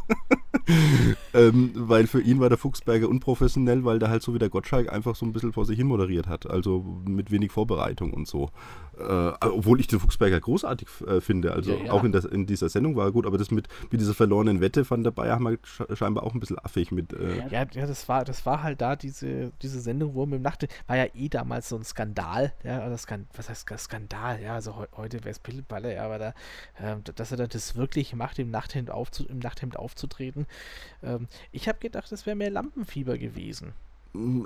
Speaker 4: ähm, weil für ihn war der Fuchsberger unprofessionell, weil der halt so wie der Gottschalk einfach so ein bisschen vor sich hin moderiert hat. Also mit wenig Vorbereitung und so. Äh, obwohl ich den Fuchsberger großartig äh, finde. Also ja, ja. auch in, der, in, dieser Sendung war er gut, aber das mit, mit dieser verlorenen Wette fand der Bayer haben wir scheinbar auch ein bisschen affig mit. Äh
Speaker 2: ja, ja, das war, das war halt da, diese, diese Sendung, wo mit dem Nacht war ja eh damals so ein Skandal, ja, oder Skan was heißt Skandal, ja, also he heute wäre es Pilleballe, ja, aber da, ähm, dass er das wirklich macht, im Nachthemd, aufzu im Nachthemd aufzutreten. Ähm, ich habe gedacht, das wäre mehr Lampenfieber gewesen.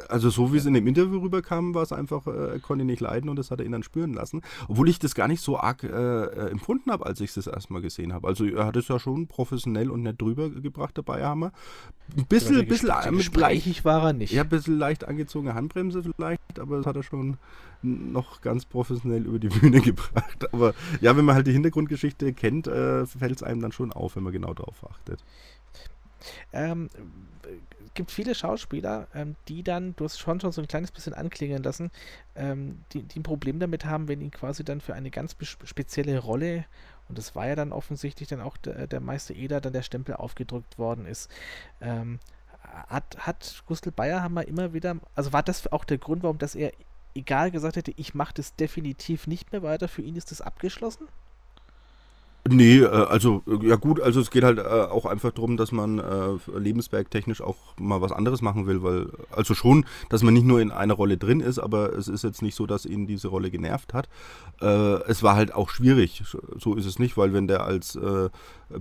Speaker 4: Also so wie es in dem Interview rüberkam, war es einfach, äh, er konnte nicht leiden und das hat er ihn dann spüren lassen. Obwohl ich das gar nicht so arg äh, äh empfunden habe, als ich es das erstmal gesehen habe. Also er hat es ja schon professionell und nett drüber gebracht, der Bayerhammer. Ein bisschen, also bisschen
Speaker 2: äh, mit leicht, war er nicht.
Speaker 4: Ja, ein bisschen leicht angezogene Handbremse vielleicht, aber das hat er schon noch ganz professionell über die Bühne gebracht. Aber ja, wenn man halt die Hintergrundgeschichte kennt, äh, fällt es einem dann schon auf, wenn man genau darauf achtet.
Speaker 2: Ähm, gibt viele Schauspieler, ähm, die dann, du hast schon schon so ein kleines bisschen anklingen lassen, ähm, die, die ein Problem damit haben, wenn ihnen quasi dann für eine ganz spezielle Rolle, und das war ja dann offensichtlich dann auch der, der Meister Eder, dann der Stempel aufgedrückt worden ist. Ähm, hat, hat Gustl Bayerhammer immer wieder, also war das auch der Grund, warum dass er egal gesagt hätte, ich mache das definitiv nicht mehr weiter, für ihn ist das abgeschlossen?
Speaker 4: Nee, äh, also ja gut, also es geht halt äh, auch einfach darum, dass man äh, lebenswerktechnisch auch mal was anderes machen will, weil also schon, dass man nicht nur in einer Rolle drin ist, aber es ist jetzt nicht so, dass ihn diese Rolle genervt hat. es war halt auch schwierig, so ist es nicht, weil wenn der als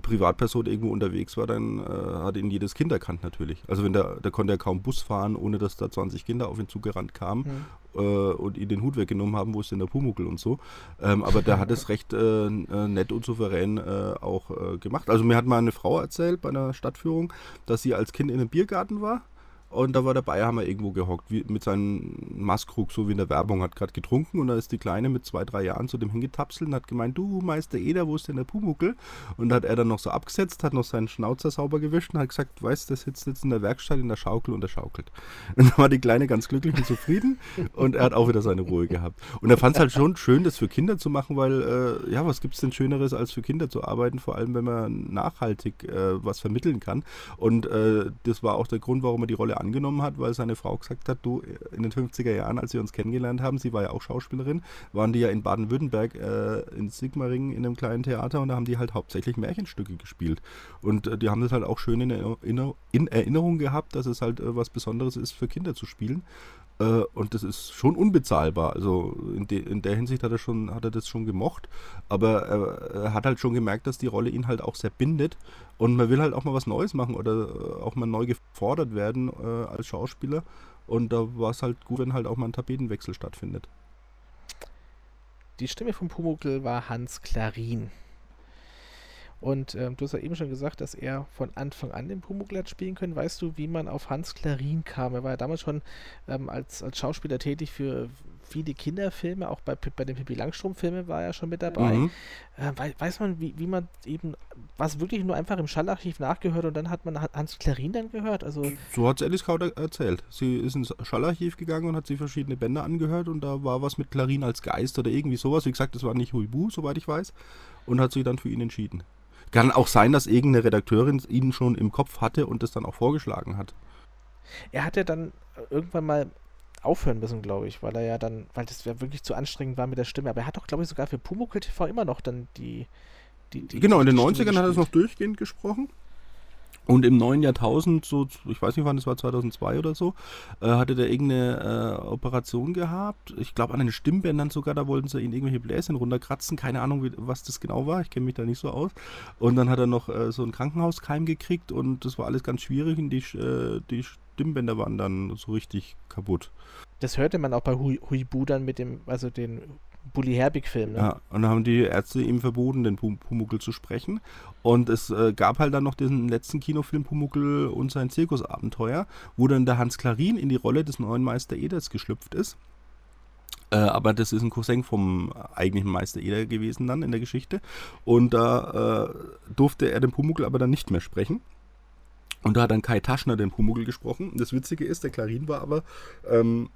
Speaker 4: Privatperson irgendwo unterwegs war, dann hat ihn jedes Kind erkannt natürlich. Also wenn der, der konnte ja kaum Bus fahren, ohne dass da 20 Kinder auf ihn zugerannt kamen. Mhm äh, und ihn den Hut weggenommen haben, wo ist denn der Pumuckel und so. Ähm, aber der hat es recht äh, äh, nett und souverän äh, auch äh, gemacht. Also mir hat mal eine Frau erzählt bei einer Stadtführung, dass sie als Kind in einem Biergarten war und da war der Bayerhammer irgendwo gehockt, wie, mit seinem Maskrug, so wie in der Werbung, hat gerade getrunken. Und da ist die Kleine mit zwei, drei Jahren zu dem hingetapselt und hat gemeint, du Meister Eder, wo ist denn der Pumuckel? Und da hat er dann noch so abgesetzt, hat noch seinen Schnauzer sauber gewischt und hat gesagt, weißt du, der sitzt jetzt in der Werkstatt in der Schaukel und er schaukelt. Und da war die Kleine ganz glücklich und zufrieden und er hat auch wieder seine Ruhe gehabt. Und er fand es halt schon schön, das für Kinder zu machen, weil, äh, ja, was gibt es denn Schöneres, als für Kinder zu arbeiten, vor allem wenn man nachhaltig äh, was vermitteln kann. Und äh, das war auch der Grund, warum er die Rolle angenommen hat, weil seine Frau gesagt hat, du, in den 50er Jahren, als wir uns kennengelernt haben, sie war ja auch Schauspielerin, waren die ja in Baden-Württemberg äh, in Sigmaringen in einem kleinen Theater und da haben die halt hauptsächlich Märchenstücke gespielt. Und äh, die haben das halt auch schön in, Erinner in Erinnerung gehabt, dass es halt äh, was Besonderes ist, für Kinder zu spielen. Äh, und das ist schon unbezahlbar. Also in, de, in, der Hinsicht hat er, schon, hat er das schon gemocht. Aber er, er, hat halt schon gemerkt, dass die Rolle ihn halt auch sehr bindet. Und man will halt auch mal was Neues machen oder äh, auch mal neu gefordert werden äh, als Schauspieler. Und da war es halt gut, wenn halt auch mal ein Tapetenwechsel stattfindet.
Speaker 2: Die Stimme von Pumuckl war Hans Klarin. Und ähm, du hast ja eben schon gesagt, dass er von Anfang an den Pumuckl hat spielen können. Weißt du, wie man auf Hans Klarin kam? Er war ja damals schon ähm, als, als Schauspieler tätig für viele Kinderfilme, auch bei, bei den Pippi Langstrumpf-Filmen war er schon mit dabei. Mhm. Äh, weiß man, wie, wie man eben, was wirklich nur einfach im Schallarchiv nachgehört und dann hat man Hans Klarin dann gehört? Also
Speaker 4: so hat es Alice Kauder erzählt. Sie ist ins Schallarchiv gegangen und hat sich verschiedene Bände angehört und da war was mit Klarin als Geist oder irgendwie sowas. Wie gesagt, das war nicht Huibu, soweit ich weiß. Und hat sich dann für ihn entschieden. Kann auch sein, dass irgendeine Redakteurin ihn schon im Kopf hatte und das dann auch vorgeschlagen hat.
Speaker 2: Er hat ja dann irgendwann mal aufhören müssen, glaube ich, weil er ja dann, weil das ja wirklich zu anstrengend war mit der Stimme. Aber er hat doch, glaube ich, sogar für Pumuckl TV immer noch dann die.
Speaker 4: die, die genau, in den 90ern hat er es noch durchgehend gesprochen. Und im neuen Jahrtausend, so, ich weiß nicht wann, das war 2002 oder so, äh, hatte der irgendeine äh, Operation gehabt. Ich glaube an den Stimmbändern sogar, da wollten sie ihn irgendwelche Bläschen runterkratzen. Keine Ahnung, wie, was das genau war. Ich kenne mich da nicht so aus. Und dann hat er noch äh, so einen Krankenhauskeim gekriegt und das war alles ganz schwierig und die, äh, die Stimmbänder waren dann so richtig kaputt.
Speaker 2: Das hörte man auch bei Hui, Huibu dann mit dem, also den Bully Herbig-Film. Ne?
Speaker 4: Ja, und dann haben die Ärzte ihm verboten, den Pumuckel zu sprechen. Und es äh, gab halt dann noch diesen letzten Kinofilm Pumuckel und sein Zirkusabenteuer, wo dann der Hans Klarin in die Rolle des neuen Meister Eders geschlüpft ist. Äh, aber das ist ein Cousin vom eigentlichen Meister Eder gewesen dann in der Geschichte. Und da äh, durfte er den Pumuckel aber dann nicht mehr sprechen. Und da hat dann Kai Taschner den Pumuckl gesprochen. Das Witzige ist, der Klarin war aber ähm,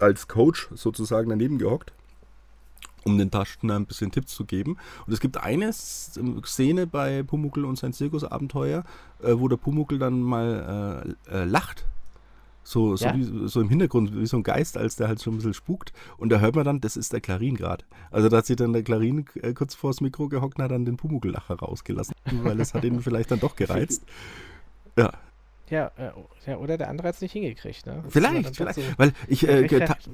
Speaker 4: als Coach sozusagen daneben gehockt, um den Taschner ein bisschen Tipps zu geben. Und es gibt eine Szene bei Pumuckl und sein Zirkusabenteuer, äh, wo der Pumuckl dann mal äh, äh, lacht. So, so, ja. wie, so, im Hintergrund, wie so ein Geist, als der halt schon ein bisschen spukt. Und da hört man dann, das ist der Klarin gerade. Also da hat sich dann der Klarin äh, kurz vors Mikro gehockt und hat dann den Pumuckl-Lacher rausgelassen, weil es hat ihn vielleicht dann doch gereizt. Ja.
Speaker 2: Ja, äh, ja, oder der andere hat es nicht hingekriegt, ne?
Speaker 4: Vielleicht, vielleicht. So weil ich,
Speaker 2: äh,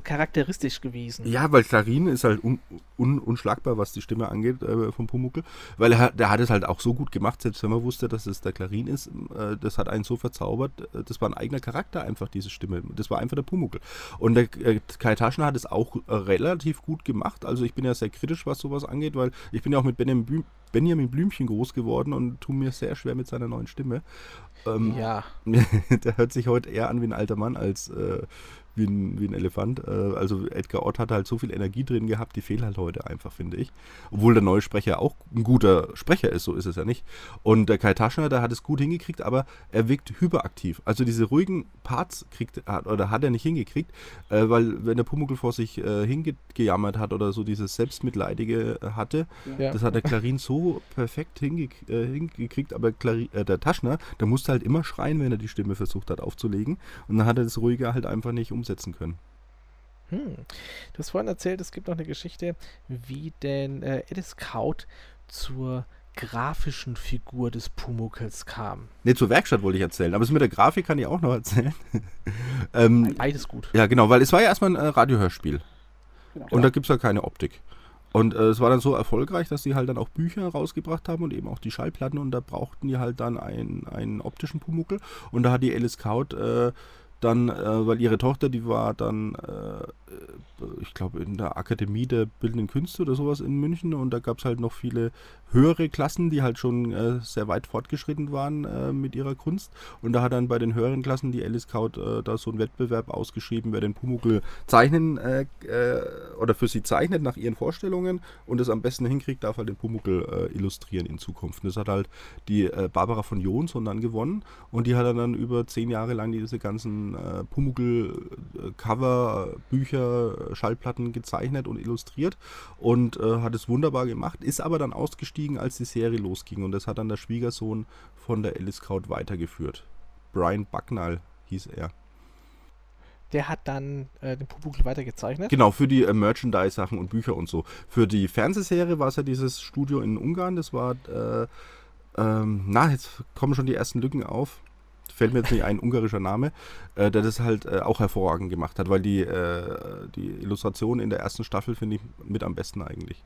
Speaker 2: charakteristisch gewesen.
Speaker 4: Ja, weil Klarin ist halt un, un, unschlagbar, was die Stimme angeht äh, vom Pumuckel. Weil er, der hat es halt auch so gut gemacht, selbst wenn man wusste, dass es der Klarin ist. Äh, das hat einen so verzaubert. Äh, das war ein eigener Charakter einfach, diese Stimme. Das war einfach der Pumuckel. Und der äh, Kai Taschner hat es auch relativ gut gemacht. Also ich bin ja sehr kritisch, was sowas angeht, weil ich bin ja auch mit Benjamin, Benjamin Blümchen groß geworden und tue mir sehr schwer mit seiner neuen Stimme.
Speaker 2: Ähm, ja.
Speaker 4: der hört sich heute eher an wie ein alter Mann als äh, wie ein, wie ein Elefant. Äh, also Edgar Ott hat halt so viel Energie drin gehabt, die fehlt halt heute einfach, finde ich. Obwohl der neue Sprecher auch ein guter Sprecher ist, so ist es ja nicht. Und der Kai Taschner, der hat es gut hingekriegt, aber er wirkt hyperaktiv. Also diese ruhigen Parts kriegt oder hat er nicht hingekriegt, äh, weil wenn der Pumuckl vor sich äh, hingejammert hat oder so dieses Selbstmitleidige hatte, ja. das hat der Klarin so perfekt hinge äh, hingekriegt, aber Clarin, äh, der Taschner, der musste halt immer schreien, wenn er die Stimme versucht hat aufzulegen. Und dann hat er das Ruhige halt einfach nicht um umsetzen können.
Speaker 2: Hm. Du hast vorhin erzählt, es gibt noch eine Geschichte, wie denn äh, Edith Scout zur grafischen Figur des Pumuckls kam.
Speaker 4: Ne, zur Werkstatt wollte ich erzählen, aber es mit der Grafik kann ich auch noch erzählen. ähm,
Speaker 2: Beides gut.
Speaker 4: Ja, genau, weil es war ja erstmal ein äh, Radiohörspiel. Genau. Und da gibt es ja keine Optik. Und äh, es war dann so erfolgreich, dass sie halt dann auch Bücher rausgebracht haben und eben auch die Schallplatten und da brauchten die halt dann einen, einen optischen Pumuckel. Und da hat die Alice Scout äh, dann, äh, weil ihre Tochter, die war dann, äh, ich glaube, in der Akademie der Bildenden Künste oder sowas in München und da gab es halt noch viele höhere Klassen, die halt schon äh, sehr weit fortgeschritten waren äh, mit ihrer Kunst. Und da hat dann bei den höheren Klassen die Alice Scout äh, da so einen Wettbewerb ausgeschrieben, wer den Pumuckl zeichnen äh, oder für sie zeichnet nach ihren Vorstellungen und es am besten hinkriegt, darf halt den Pumuckl illustrieren in Zukunft. Und das hat halt die Barbara von Jonsson dann gewonnen und die hat dann über zehn Jahre lang diese ganzen äh, Pumuckl-Cover, Bücher, Schallplatten gezeichnet und illustriert und hat es wunderbar gemacht, ist aber dann ausgestiegen als die Serie losging. Und das hat dann der Schwiegersohn von der Alice Scout weitergeführt. Brian Bucknall hieß er.
Speaker 2: Der hat dann äh, den Pumuckl weitergezeichnet?
Speaker 4: Genau, für die äh, Merchandise-Sachen und Bücher und so. Für die Fernsehserie war es ja dieses Studio in Ungarn. Das war, äh, ähm, na, jetzt kommen schon die ersten Lücken auf fällt mir jetzt nicht ein ungarischer Name, äh, der das halt äh, auch hervorragend gemacht hat, weil die, äh, die Illustration in der ersten Staffel finde ich mit am besten eigentlich.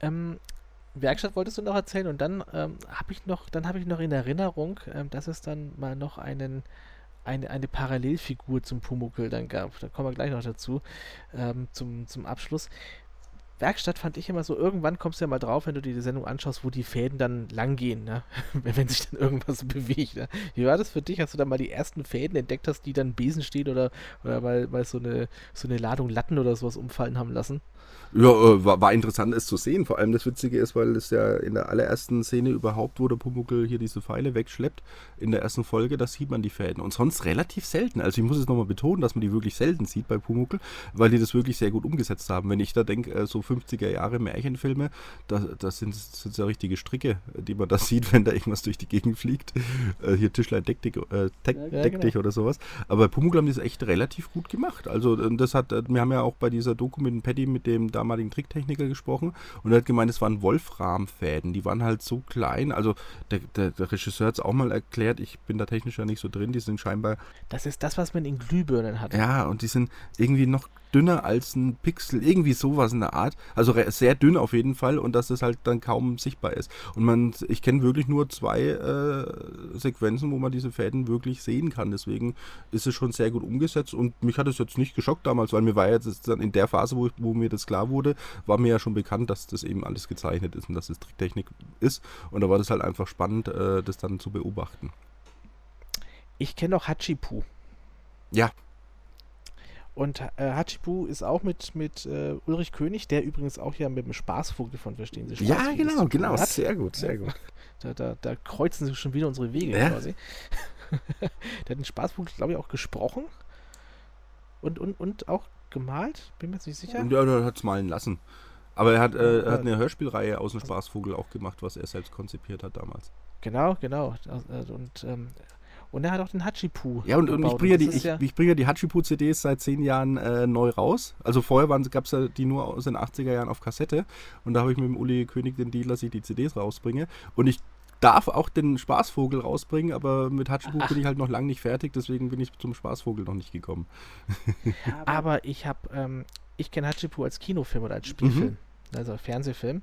Speaker 2: Ähm, Werkstatt wolltest du noch erzählen und dann ähm, habe ich noch, dann habe ich noch in Erinnerung, ähm, dass es dann mal noch einen eine, eine Parallelfigur zum Pumuckel dann gab. Da kommen wir gleich noch dazu, ähm, zum, zum Abschluss. Werkstatt fand ich immer so, irgendwann kommst du ja mal drauf, wenn du dir die Sendung anschaust, wo die Fäden dann lang gehen, ne? wenn sich dann irgendwas bewegt. Ne? Wie war das für dich? Hast du dann mal die ersten Fäden entdeckt hast, die dann Besen stehen oder, oder weil, weil so, eine, so eine Ladung Latten oder sowas umfallen haben lassen?
Speaker 4: Ja, äh, war, war, interessant, es zu sehen. Vor allem das Witzige ist, weil es ja in der allerersten Szene überhaupt, wo der Pumuckel hier diese Pfeile wegschleppt, in der ersten Folge, da sieht man die Fäden. Und sonst relativ selten. Also ich muss es nochmal betonen, dass man die wirklich selten sieht bei Pumuckel, weil die das wirklich sehr gut umgesetzt haben. Wenn ich da denke, äh, so 50er Jahre Märchenfilme, da, das sind, sind ja richtige Stricke, die man da sieht, wenn da irgendwas durch die Gegend fliegt. Äh, hier Tischlein deck dich, äh, deck, ja, deck genau. dich oder sowas. Aber bei Pumuckel haben die es echt relativ gut gemacht. Also das hat, wir haben ja auch bei dieser Doku mit dem Paddy, mit dem damaligen Tricktechniker gesprochen und er hat gemeint, es waren Wolframfäden. Die waren halt so klein. Also der, der, der Regisseur hat es auch mal erklärt, ich bin da technisch ja nicht so drin, die sind scheinbar.
Speaker 2: Das ist das, was man in Glühbirnen hat.
Speaker 4: Ja, und die sind irgendwie noch dünner als ein Pixel, irgendwie sowas in der Art. Also sehr dünn auf jeden Fall und dass es halt dann kaum sichtbar ist. Und man, ich kenne wirklich nur zwei äh, Sequenzen, wo man diese Fäden wirklich sehen kann. Deswegen ist es schon sehr gut umgesetzt und mich hat es jetzt nicht geschockt damals, weil mir war jetzt dann in der Phase, wo, wo mir das klar wurde, war mir ja schon bekannt, dass das eben alles gezeichnet ist und dass es Tricktechnik ist. Und da war das halt einfach spannend, äh, das dann zu beobachten.
Speaker 2: Ich kenne noch Hachipu.
Speaker 4: Ja,
Speaker 2: und äh, Hachipu ist auch mit, mit äh, Ulrich König, der übrigens auch ja mit dem Spaßvogel von Verstehen Sie
Speaker 4: Ja, genau, genau. Hat. Sehr gut, sehr gut.
Speaker 2: Da, da, da, kreuzen sich schon wieder unsere Wege ja. quasi. der hat den Spaßvogel, glaube ich, auch gesprochen. Und, und, und auch gemalt, bin mir jetzt nicht sicher.
Speaker 4: Ja, er hat es malen lassen. Aber er hat, äh, er hat eine Hörspielreihe aus dem Spaßvogel auch gemacht, was er selbst konzipiert hat damals.
Speaker 2: Genau, genau. Und ähm, und er hat auch den Hachipu.
Speaker 4: Ja, und, und ich bringe ja die, ich, ja ich bring ja die Hachipu-CDs seit zehn Jahren äh, neu raus. Also vorher gab es ja die nur aus den 80er Jahren auf Kassette. Und da habe ich mit dem Uli König den Deal, dass ich die CDs rausbringe. Und ich darf auch den Spaßvogel rausbringen, aber mit Hachipu bin ich halt noch lange nicht fertig, deswegen bin ich zum Spaßvogel noch nicht gekommen.
Speaker 2: aber ich habe, ähm, ich kenne Hachipu als Kinofilm oder als Spielfilm, mhm. also Fernsehfilm.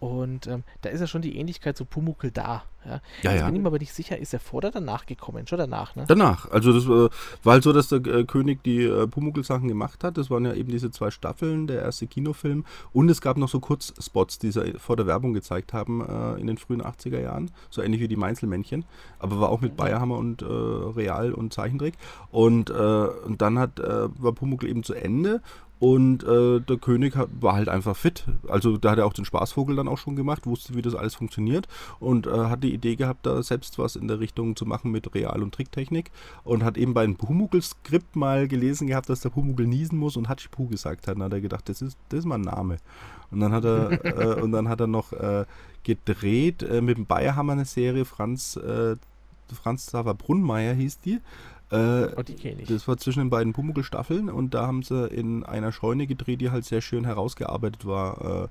Speaker 2: Und ähm, da ist ja schon die Ähnlichkeit zu Pumukel da. Ja,
Speaker 4: ja.
Speaker 2: Jetzt bin ich mir aber nicht sicher, ist er vor oder danach gekommen? Schon danach, ne?
Speaker 4: Danach. Also das äh, war halt so, dass der äh, König die äh, Pumukel-Sachen gemacht hat. Das waren ja eben diese zwei Staffeln, der erste Kinofilm. Und es gab noch so Kurzspots, die sie vor der Werbung gezeigt haben äh, in den frühen 80er Jahren. So ähnlich wie die Meinzelmännchen. Aber war auch mit Bayerhammer und äh, Real und Zeichentrick. Und, äh, und dann hat, war Pumukel eben zu Ende und äh, der König hat, war halt einfach fit. Also da hat er auch den Spaßvogel dann auch schon gemacht, wusste, wie das alles funktioniert und äh, hat die Idee gehabt, da selbst was in der Richtung zu machen mit Real- und Tricktechnik. Und hat eben bei einem Pumuckl-Skript mal gelesen gehabt, dass der Pumuckl niesen muss und Hatschipu gesagt hat. Dann hat er gedacht, das ist, das ist mein Name. Und dann hat er, äh, und dann hat er noch äh, gedreht äh, mit dem Bayerhammer eine Serie, Franz, äh, Franz Xaver Brunnmeier hieß die. Äh, oh, die kenne ich. Das war zwischen den beiden Pumuckl-Staffeln und da haben sie in einer Scheune gedreht, die halt sehr schön herausgearbeitet war. Äh,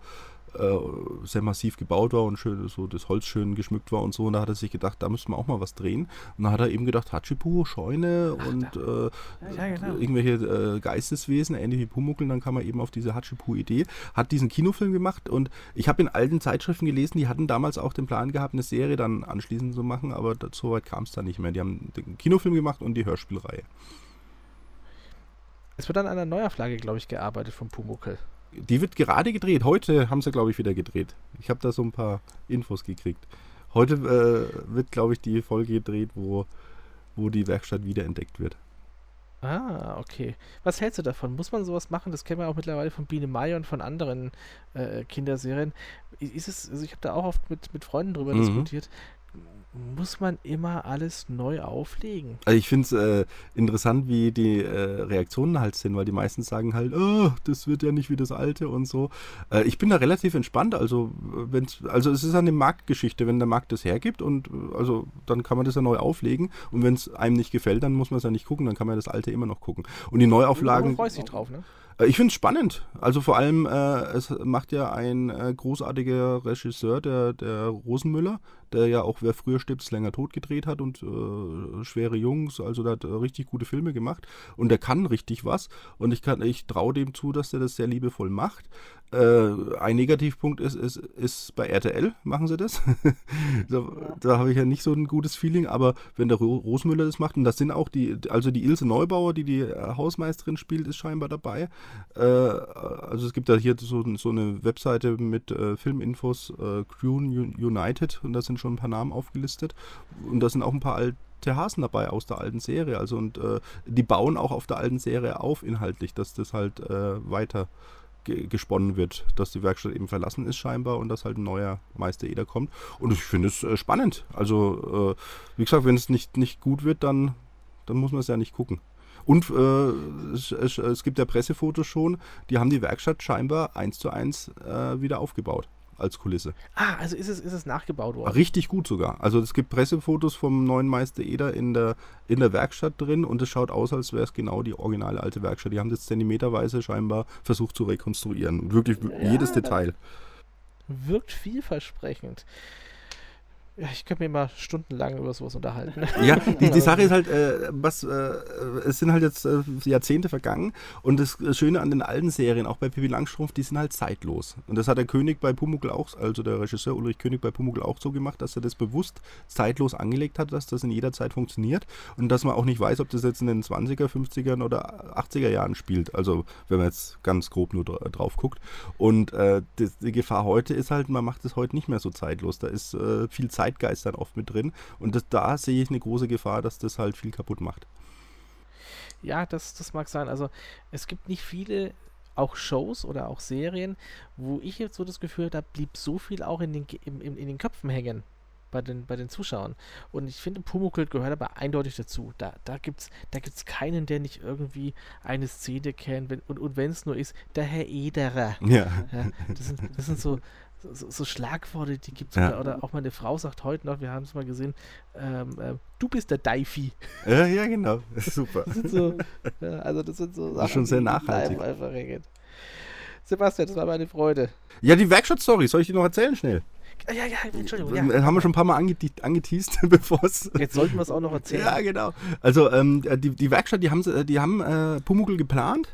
Speaker 4: äh, sehr massiv gebaut war und schön so das Holz schön geschmückt war und so. Und da hat er sich gedacht, da müsste man auch mal was drehen. Und dann hat er eben gedacht, Hachipu, Scheune Ach, und äh, ja, genau. irgendwelche äh, Geisteswesen, ähnlich wie Pumuckl. Dann kam er eben auf diese Hachipu-Idee, hat diesen Kinofilm gemacht und ich habe in alten Zeitschriften gelesen, die hatten damals auch den Plan gehabt, eine Serie dann anschließend zu machen, aber so weit kam es dann nicht mehr. Die haben den Kinofilm gemacht und die Hörspielreihe.
Speaker 2: Es wird an einer Neuauflage, glaube ich, gearbeitet von Pumuckl.
Speaker 4: Die wird gerade gedreht. Heute haben sie, glaube ich, wieder gedreht. Ich habe da so ein paar Infos gekriegt. Heute äh, wird, glaube ich, die Folge gedreht, wo, wo die Werkstatt wiederentdeckt wird.
Speaker 2: Ah, okay. Was hältst du davon? Muss man sowas machen? Das kennen wir auch mittlerweile von Biene Meier und von anderen äh, Kinderserien. Ist es, also ich habe da auch oft mit, mit Freunden drüber mhm. diskutiert muss man immer alles neu auflegen.
Speaker 4: Also ich finde es äh, interessant, wie die äh, Reaktionen halt sind, weil die meisten sagen halt, oh, das wird ja nicht wie das alte und so. Äh, ich bin da relativ entspannt, also wenn's, also es ist eine Marktgeschichte, wenn der Markt das hergibt und also dann kann man das ja neu auflegen und wenn es einem nicht gefällt, dann muss man es ja nicht gucken, dann kann man das alte immer noch gucken. Und die Neuauflagen. Du
Speaker 2: freust dich drauf, ne?
Speaker 4: Äh, ich finde es spannend. Also vor allem, äh, es macht ja ein äh, großartiger Regisseur, der, der Rosenmüller, der ja auch Wer früher stirbt, länger tot gedreht hat und äh, Schwere Jungs, also der hat äh, richtig gute Filme gemacht und der kann richtig was und ich, ich traue dem zu, dass er das sehr liebevoll macht. Äh, ein Negativpunkt ist, ist, ist bei RTL, machen sie das. da, da habe ich ja nicht so ein gutes Feeling, aber wenn der Rosmüller das macht, und das sind auch die, also die Ilse Neubauer, die die äh, Hausmeisterin spielt, ist scheinbar dabei. Äh, also es gibt da hier so, so eine Webseite mit äh, Filminfos, äh, Crew United, und da sind schon ein paar Namen aufgelistet. Und da sind auch ein paar alte Hasen dabei aus der alten Serie. Also und äh, die bauen auch auf der alten Serie auf inhaltlich, dass das halt äh, weiter gesponnen wird, dass die Werkstatt eben verlassen ist scheinbar und dass halt ein neuer Meister Eder kommt. Und ich finde es äh, spannend. Also, äh, wie gesagt, wenn es nicht, nicht gut wird, dann, dann muss man es ja nicht gucken. Und äh, es, es, es, gibt ja Pressefotos schon, die haben die Werkstatt scheinbar eins zu eins äh, wieder aufgebaut als Kulisse.
Speaker 2: Ah, also ist es, ist es nachgebaut worden?
Speaker 4: Richtig gut sogar. Also es gibt Pressefotos vom neuen Meister Eder in der, in der Werkstatt drin und es schaut aus, als wäre es genau die originale alte Werkstatt. Die haben das zentimeterweise scheinbar versucht zu rekonstruieren. Wirklich ja, jedes Detail.
Speaker 2: Wirkt vielversprechend. Ja, ich könnte mir mal stundenlang über sowas unterhalten.
Speaker 4: Ja, die, die Sache ist halt, äh, was, äh, es sind halt jetzt äh, Jahrzehnte vergangen und das Schöne an den alten Serien, auch bei Pippi Langstrumpf, die sind halt zeitlos. Und das hat der König bei Pumuckl auch, also der Regisseur Ulrich König bei Pumuckl auch so gemacht, dass er das bewusst zeitlos angelegt hat, dass das in jeder Zeit funktioniert und dass man auch nicht weiß, ob das jetzt in den 20er, 50er oder 80er Jahren spielt. Also, wenn man jetzt ganz grob nur drauf guckt. Und äh, die, die, Gefahr heute ist halt, man macht es heute nicht mehr so zeitlos. Da ist äh, viel Zeit Zeitgeist dann oft mit drin. Und das, da sehe ich eine große Gefahr, dass das halt viel kaputt macht.
Speaker 2: Ja, das, das mag sein. Also es gibt nicht viele auch Shows oder auch Serien, wo ich jetzt so das Gefühl habe, da blieb so viel auch in den, in, in den Köpfen hängen bei den, bei den Zuschauern. Und ich finde, Pumuckl gehört aber eindeutig dazu. Da, da gibt es da gibt's keinen, der nicht irgendwie eine Szene kennt. Wenn, und und wenn es nur ist, der Herr Ederer.
Speaker 4: Ja.
Speaker 2: ja das, sind, das sind so, so, so Schlagworte, die gibt es. Ja. Oder, auch meine Frau sagt heute noch, wir haben es mal gesehen, ähm, äh, du bist der Daifi.
Speaker 4: Ja, ja, genau. Super.
Speaker 2: Das so, ja, also das sind so
Speaker 4: Sachen, das ist schon sehr nachhaltig.
Speaker 2: Sebastian, das war meine Freude.
Speaker 4: Ja, die Werkstatt-Story, soll ich die noch erzählen schnell?
Speaker 2: Ja, ja, Entschuldigung.
Speaker 4: Ja. Haben wir schon ein paar Mal angeteased, bevor es.
Speaker 2: Jetzt sollten wir es auch noch erzählen.
Speaker 4: Ja, genau. Also, ähm, die, die Werkstatt, die haben, die haben äh, Pumuckl geplant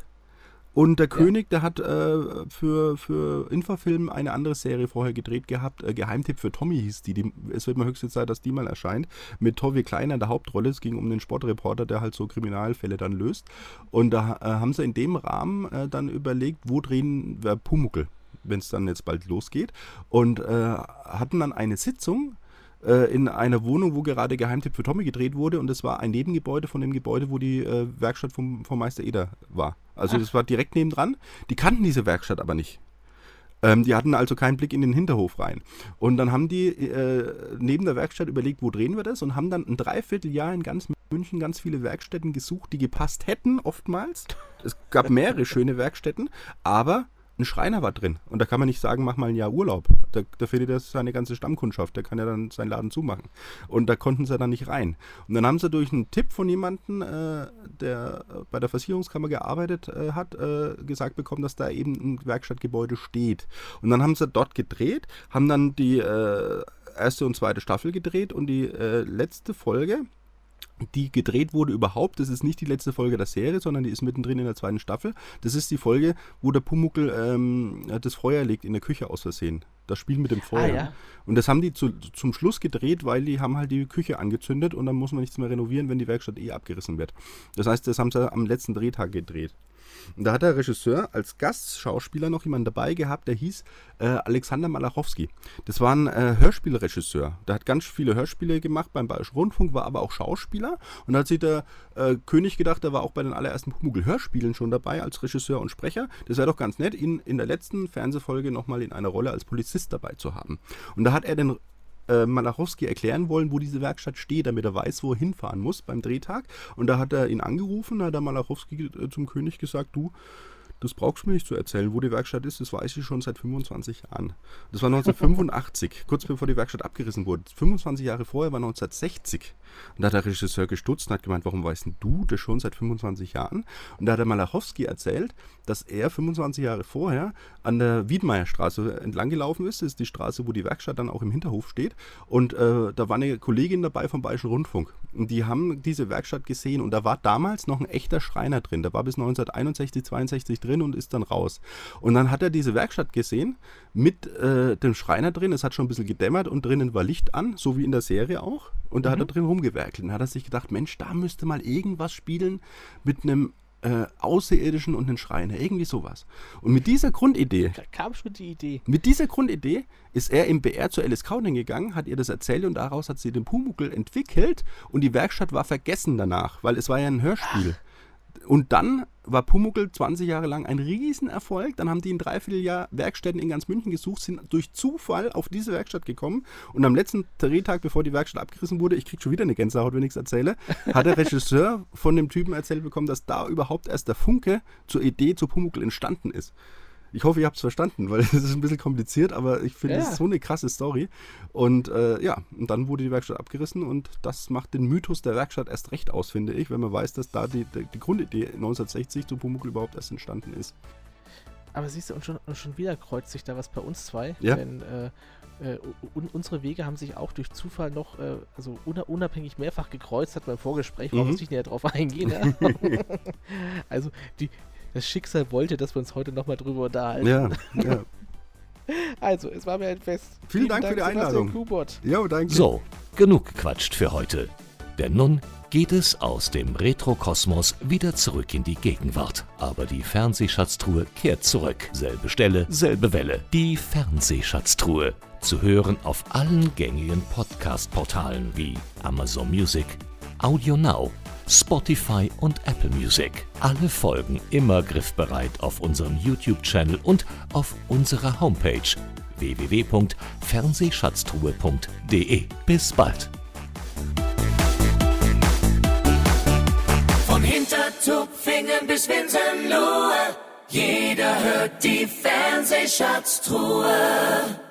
Speaker 4: und der ja. König, der hat äh, für, für Infofilm eine andere Serie vorher gedreht gehabt. Äh, Geheimtipp für Tommy hieß die. die. Es wird mal höchste Zeit, dass die mal erscheint. Mit Tovi Kleiner in der Hauptrolle. Es ging um den Sportreporter, der halt so Kriminalfälle dann löst. Und da äh, haben sie in dem Rahmen äh, dann überlegt, wo drehen wir Pumuckel, wenn es dann jetzt bald losgeht. Und äh, hatten dann eine Sitzung äh, in einer Wohnung, wo gerade Geheimtipp für Tommy gedreht wurde und das war ein Nebengebäude von dem Gebäude, wo die äh, Werkstatt vom, vom Meister Eder war. Also Ach. das war direkt nebendran. Die kannten diese Werkstatt aber nicht. Ähm, die hatten also keinen Blick in den Hinterhof rein. Und dann haben die äh, neben der Werkstatt überlegt, wo drehen wir das und haben dann ein Dreivierteljahr in ganz München ganz viele Werkstätten gesucht, die gepasst hätten, oftmals. Es gab mehrere schöne Werkstätten, aber ein Schreiner war drin. Und da kann man nicht sagen, mach mal ein Jahr Urlaub. Da, da findet er seine ganze Stammkundschaft. Der kann ja dann seinen Laden zumachen. Und da konnten sie dann nicht rein. Und dann haben sie durch einen Tipp von jemandem, äh, der bei der Versicherungskammer gearbeitet äh, hat, äh, gesagt bekommen, dass da eben ein Werkstattgebäude steht. Und dann haben sie dort gedreht, haben dann die äh, erste und zweite Staffel gedreht und die äh, letzte Folge die gedreht wurde überhaupt. Das ist nicht die letzte Folge der Serie, sondern die ist mittendrin in der zweiten Staffel. Das ist die Folge, wo der Pumuckel ähm, das Feuer legt in der Küche aus Versehen. Das Spiel mit dem Feuer. Ah, ja. Und das haben die zu, zum Schluss gedreht, weil die haben halt die Küche angezündet und dann muss man nichts mehr renovieren, wenn die Werkstatt eh abgerissen wird. Das heißt, das haben sie am letzten Drehtag gedreht. Und da hat der Regisseur als Gastschauspieler noch jemanden dabei gehabt, der hieß äh, Alexander Malachowski. Das war ein äh, Hörspielregisseur. Der hat ganz viele Hörspiele gemacht beim Bayerischen Rundfunk, war aber auch Schauspieler. Und da hat sich der äh, König gedacht, der war auch bei den allerersten Pumuckl-Hörspielen schon dabei als Regisseur und Sprecher. Das wäre doch ganz nett, ihn in der letzten Fernsehfolge nochmal in einer Rolle als Polizist dabei zu haben. Und da hat er den äh, Malachowski erklären wollen, wo diese Werkstatt steht, damit er weiß, wo er hinfahren muss beim Drehtag. Und da hat er ihn angerufen, hat der Malachowski äh, zum König gesagt, du, Das brauchst du mir nicht zu erzählen. Wo die Werkstatt ist, das weiß ich schon seit 25 Jahren. Das war 1985, kurz bevor die Werkstatt abgerissen wurde. 25 Jahre vorher war 1960. Und da hat der Regisseur gestutzt und hat gemeint, warum weißt du das schon seit 25 Jahren? Und da hat der Malachowski erzählt, dass er 25 Jahre vorher an der Wiedmeierstraße entlang gelaufen ist. Das ist die Straße, wo die Werkstatt dann auch im Hinterhof steht. Und äh, da war eine Kollegin dabei vom Bayerischen Rundfunk. Und die haben diese Werkstatt gesehen. Und da war damals noch ein echter Schreiner drin. Der war bis 1961, 62 drin und ist dann raus. Und dann hat er diese Werkstatt gesehen mit äh, dem Schreiner drin. Es hat schon ein bisschen gedämmert und drinnen war Licht an, so wie in der Serie auch. Und da mhm. hat er drin rumgewerkelt. Und hat er sich gedacht, Mensch, da müsste mal irgendwas spielen mit einem äh, Außerirdischen und einen Schreiner, irgendwie sowas. Und mit dieser Grundidee,
Speaker 2: da kam schon die Idee.
Speaker 4: Mit dieser Grundidee ist er im BR zu Alice Cowden gegangen, hat ihr das erzählt und daraus hat sie den Pumuckel entwickelt und die Werkstatt war vergessen danach, weil es war ja ein Hörspiel. Ach. Und dann war Pumuckl 20 Jahre lang ein Riesenerfolg. Dann haben die in Dreivierteljahr Werkstätten in ganz München gesucht, sind durch Zufall auf diese Werkstatt gekommen. Und am letzten Drehtag, bevor die Werkstatt abgerissen wurde, ich kriege schon wieder eine Gänsehaut, wenn ich es erzähle, hat der Regisseur von dem Typen erzählt bekommen, dass da überhaupt erst der Funke zur Idee zu Pumuckl entstanden ist. Ich hoffe, ihr habt es verstanden, weil es ist ein bisschen kompliziert, aber ich finde, es ja. ist so eine krasse Story. Und äh, ja, und dann wurde die Werkstatt abgerissen und das macht den Mythos der Werkstatt erst recht aus, finde ich, wenn man weiß, dass da die, die, die Grundidee 1960 zu Pumuckl überhaupt erst entstanden ist.
Speaker 2: Aber siehst du, und schon, und schon wieder kreuzt sich da was bei uns zwei.
Speaker 4: Ja.
Speaker 2: Denn äh, äh, un unsere Wege haben sich auch durch Zufall noch, äh, also unabhängig mehrfach gekreuzt, hat beim Vorgespräch, warum mhm. muss ich näher drauf eingehen. Ja? also die, das Schicksal wollte, dass wir uns heute nochmal drüber unterhalten.
Speaker 4: Ja, ja.
Speaker 2: Also, es war mir ein Fest.
Speaker 4: Vielen, Vielen Dank, Dank, für die Einladung.
Speaker 1: Ja, danke. So, genug gequatscht für heute. Denn nun geht es aus dem Retrokosmos wieder zurück in die Gegenwart. Aber die Fernsehschatztruhe kehrt zurück. Selbe Stelle, selbe Welle. Die Fernsehschatztruhe. Zu hören auf allen gängigen Podcast-Portalen wie Amazon Music, Audio Now Spotify und Apple Music. Alle Folgen immer griffbereit auf unserem YouTube-Channel und auf unserer Homepage www.fernsehschatztruhe.de. Bis bald.
Speaker 5: Von Hintertupfingen bis Winsenlohe, jeder hört die Fernsehschatztruhe.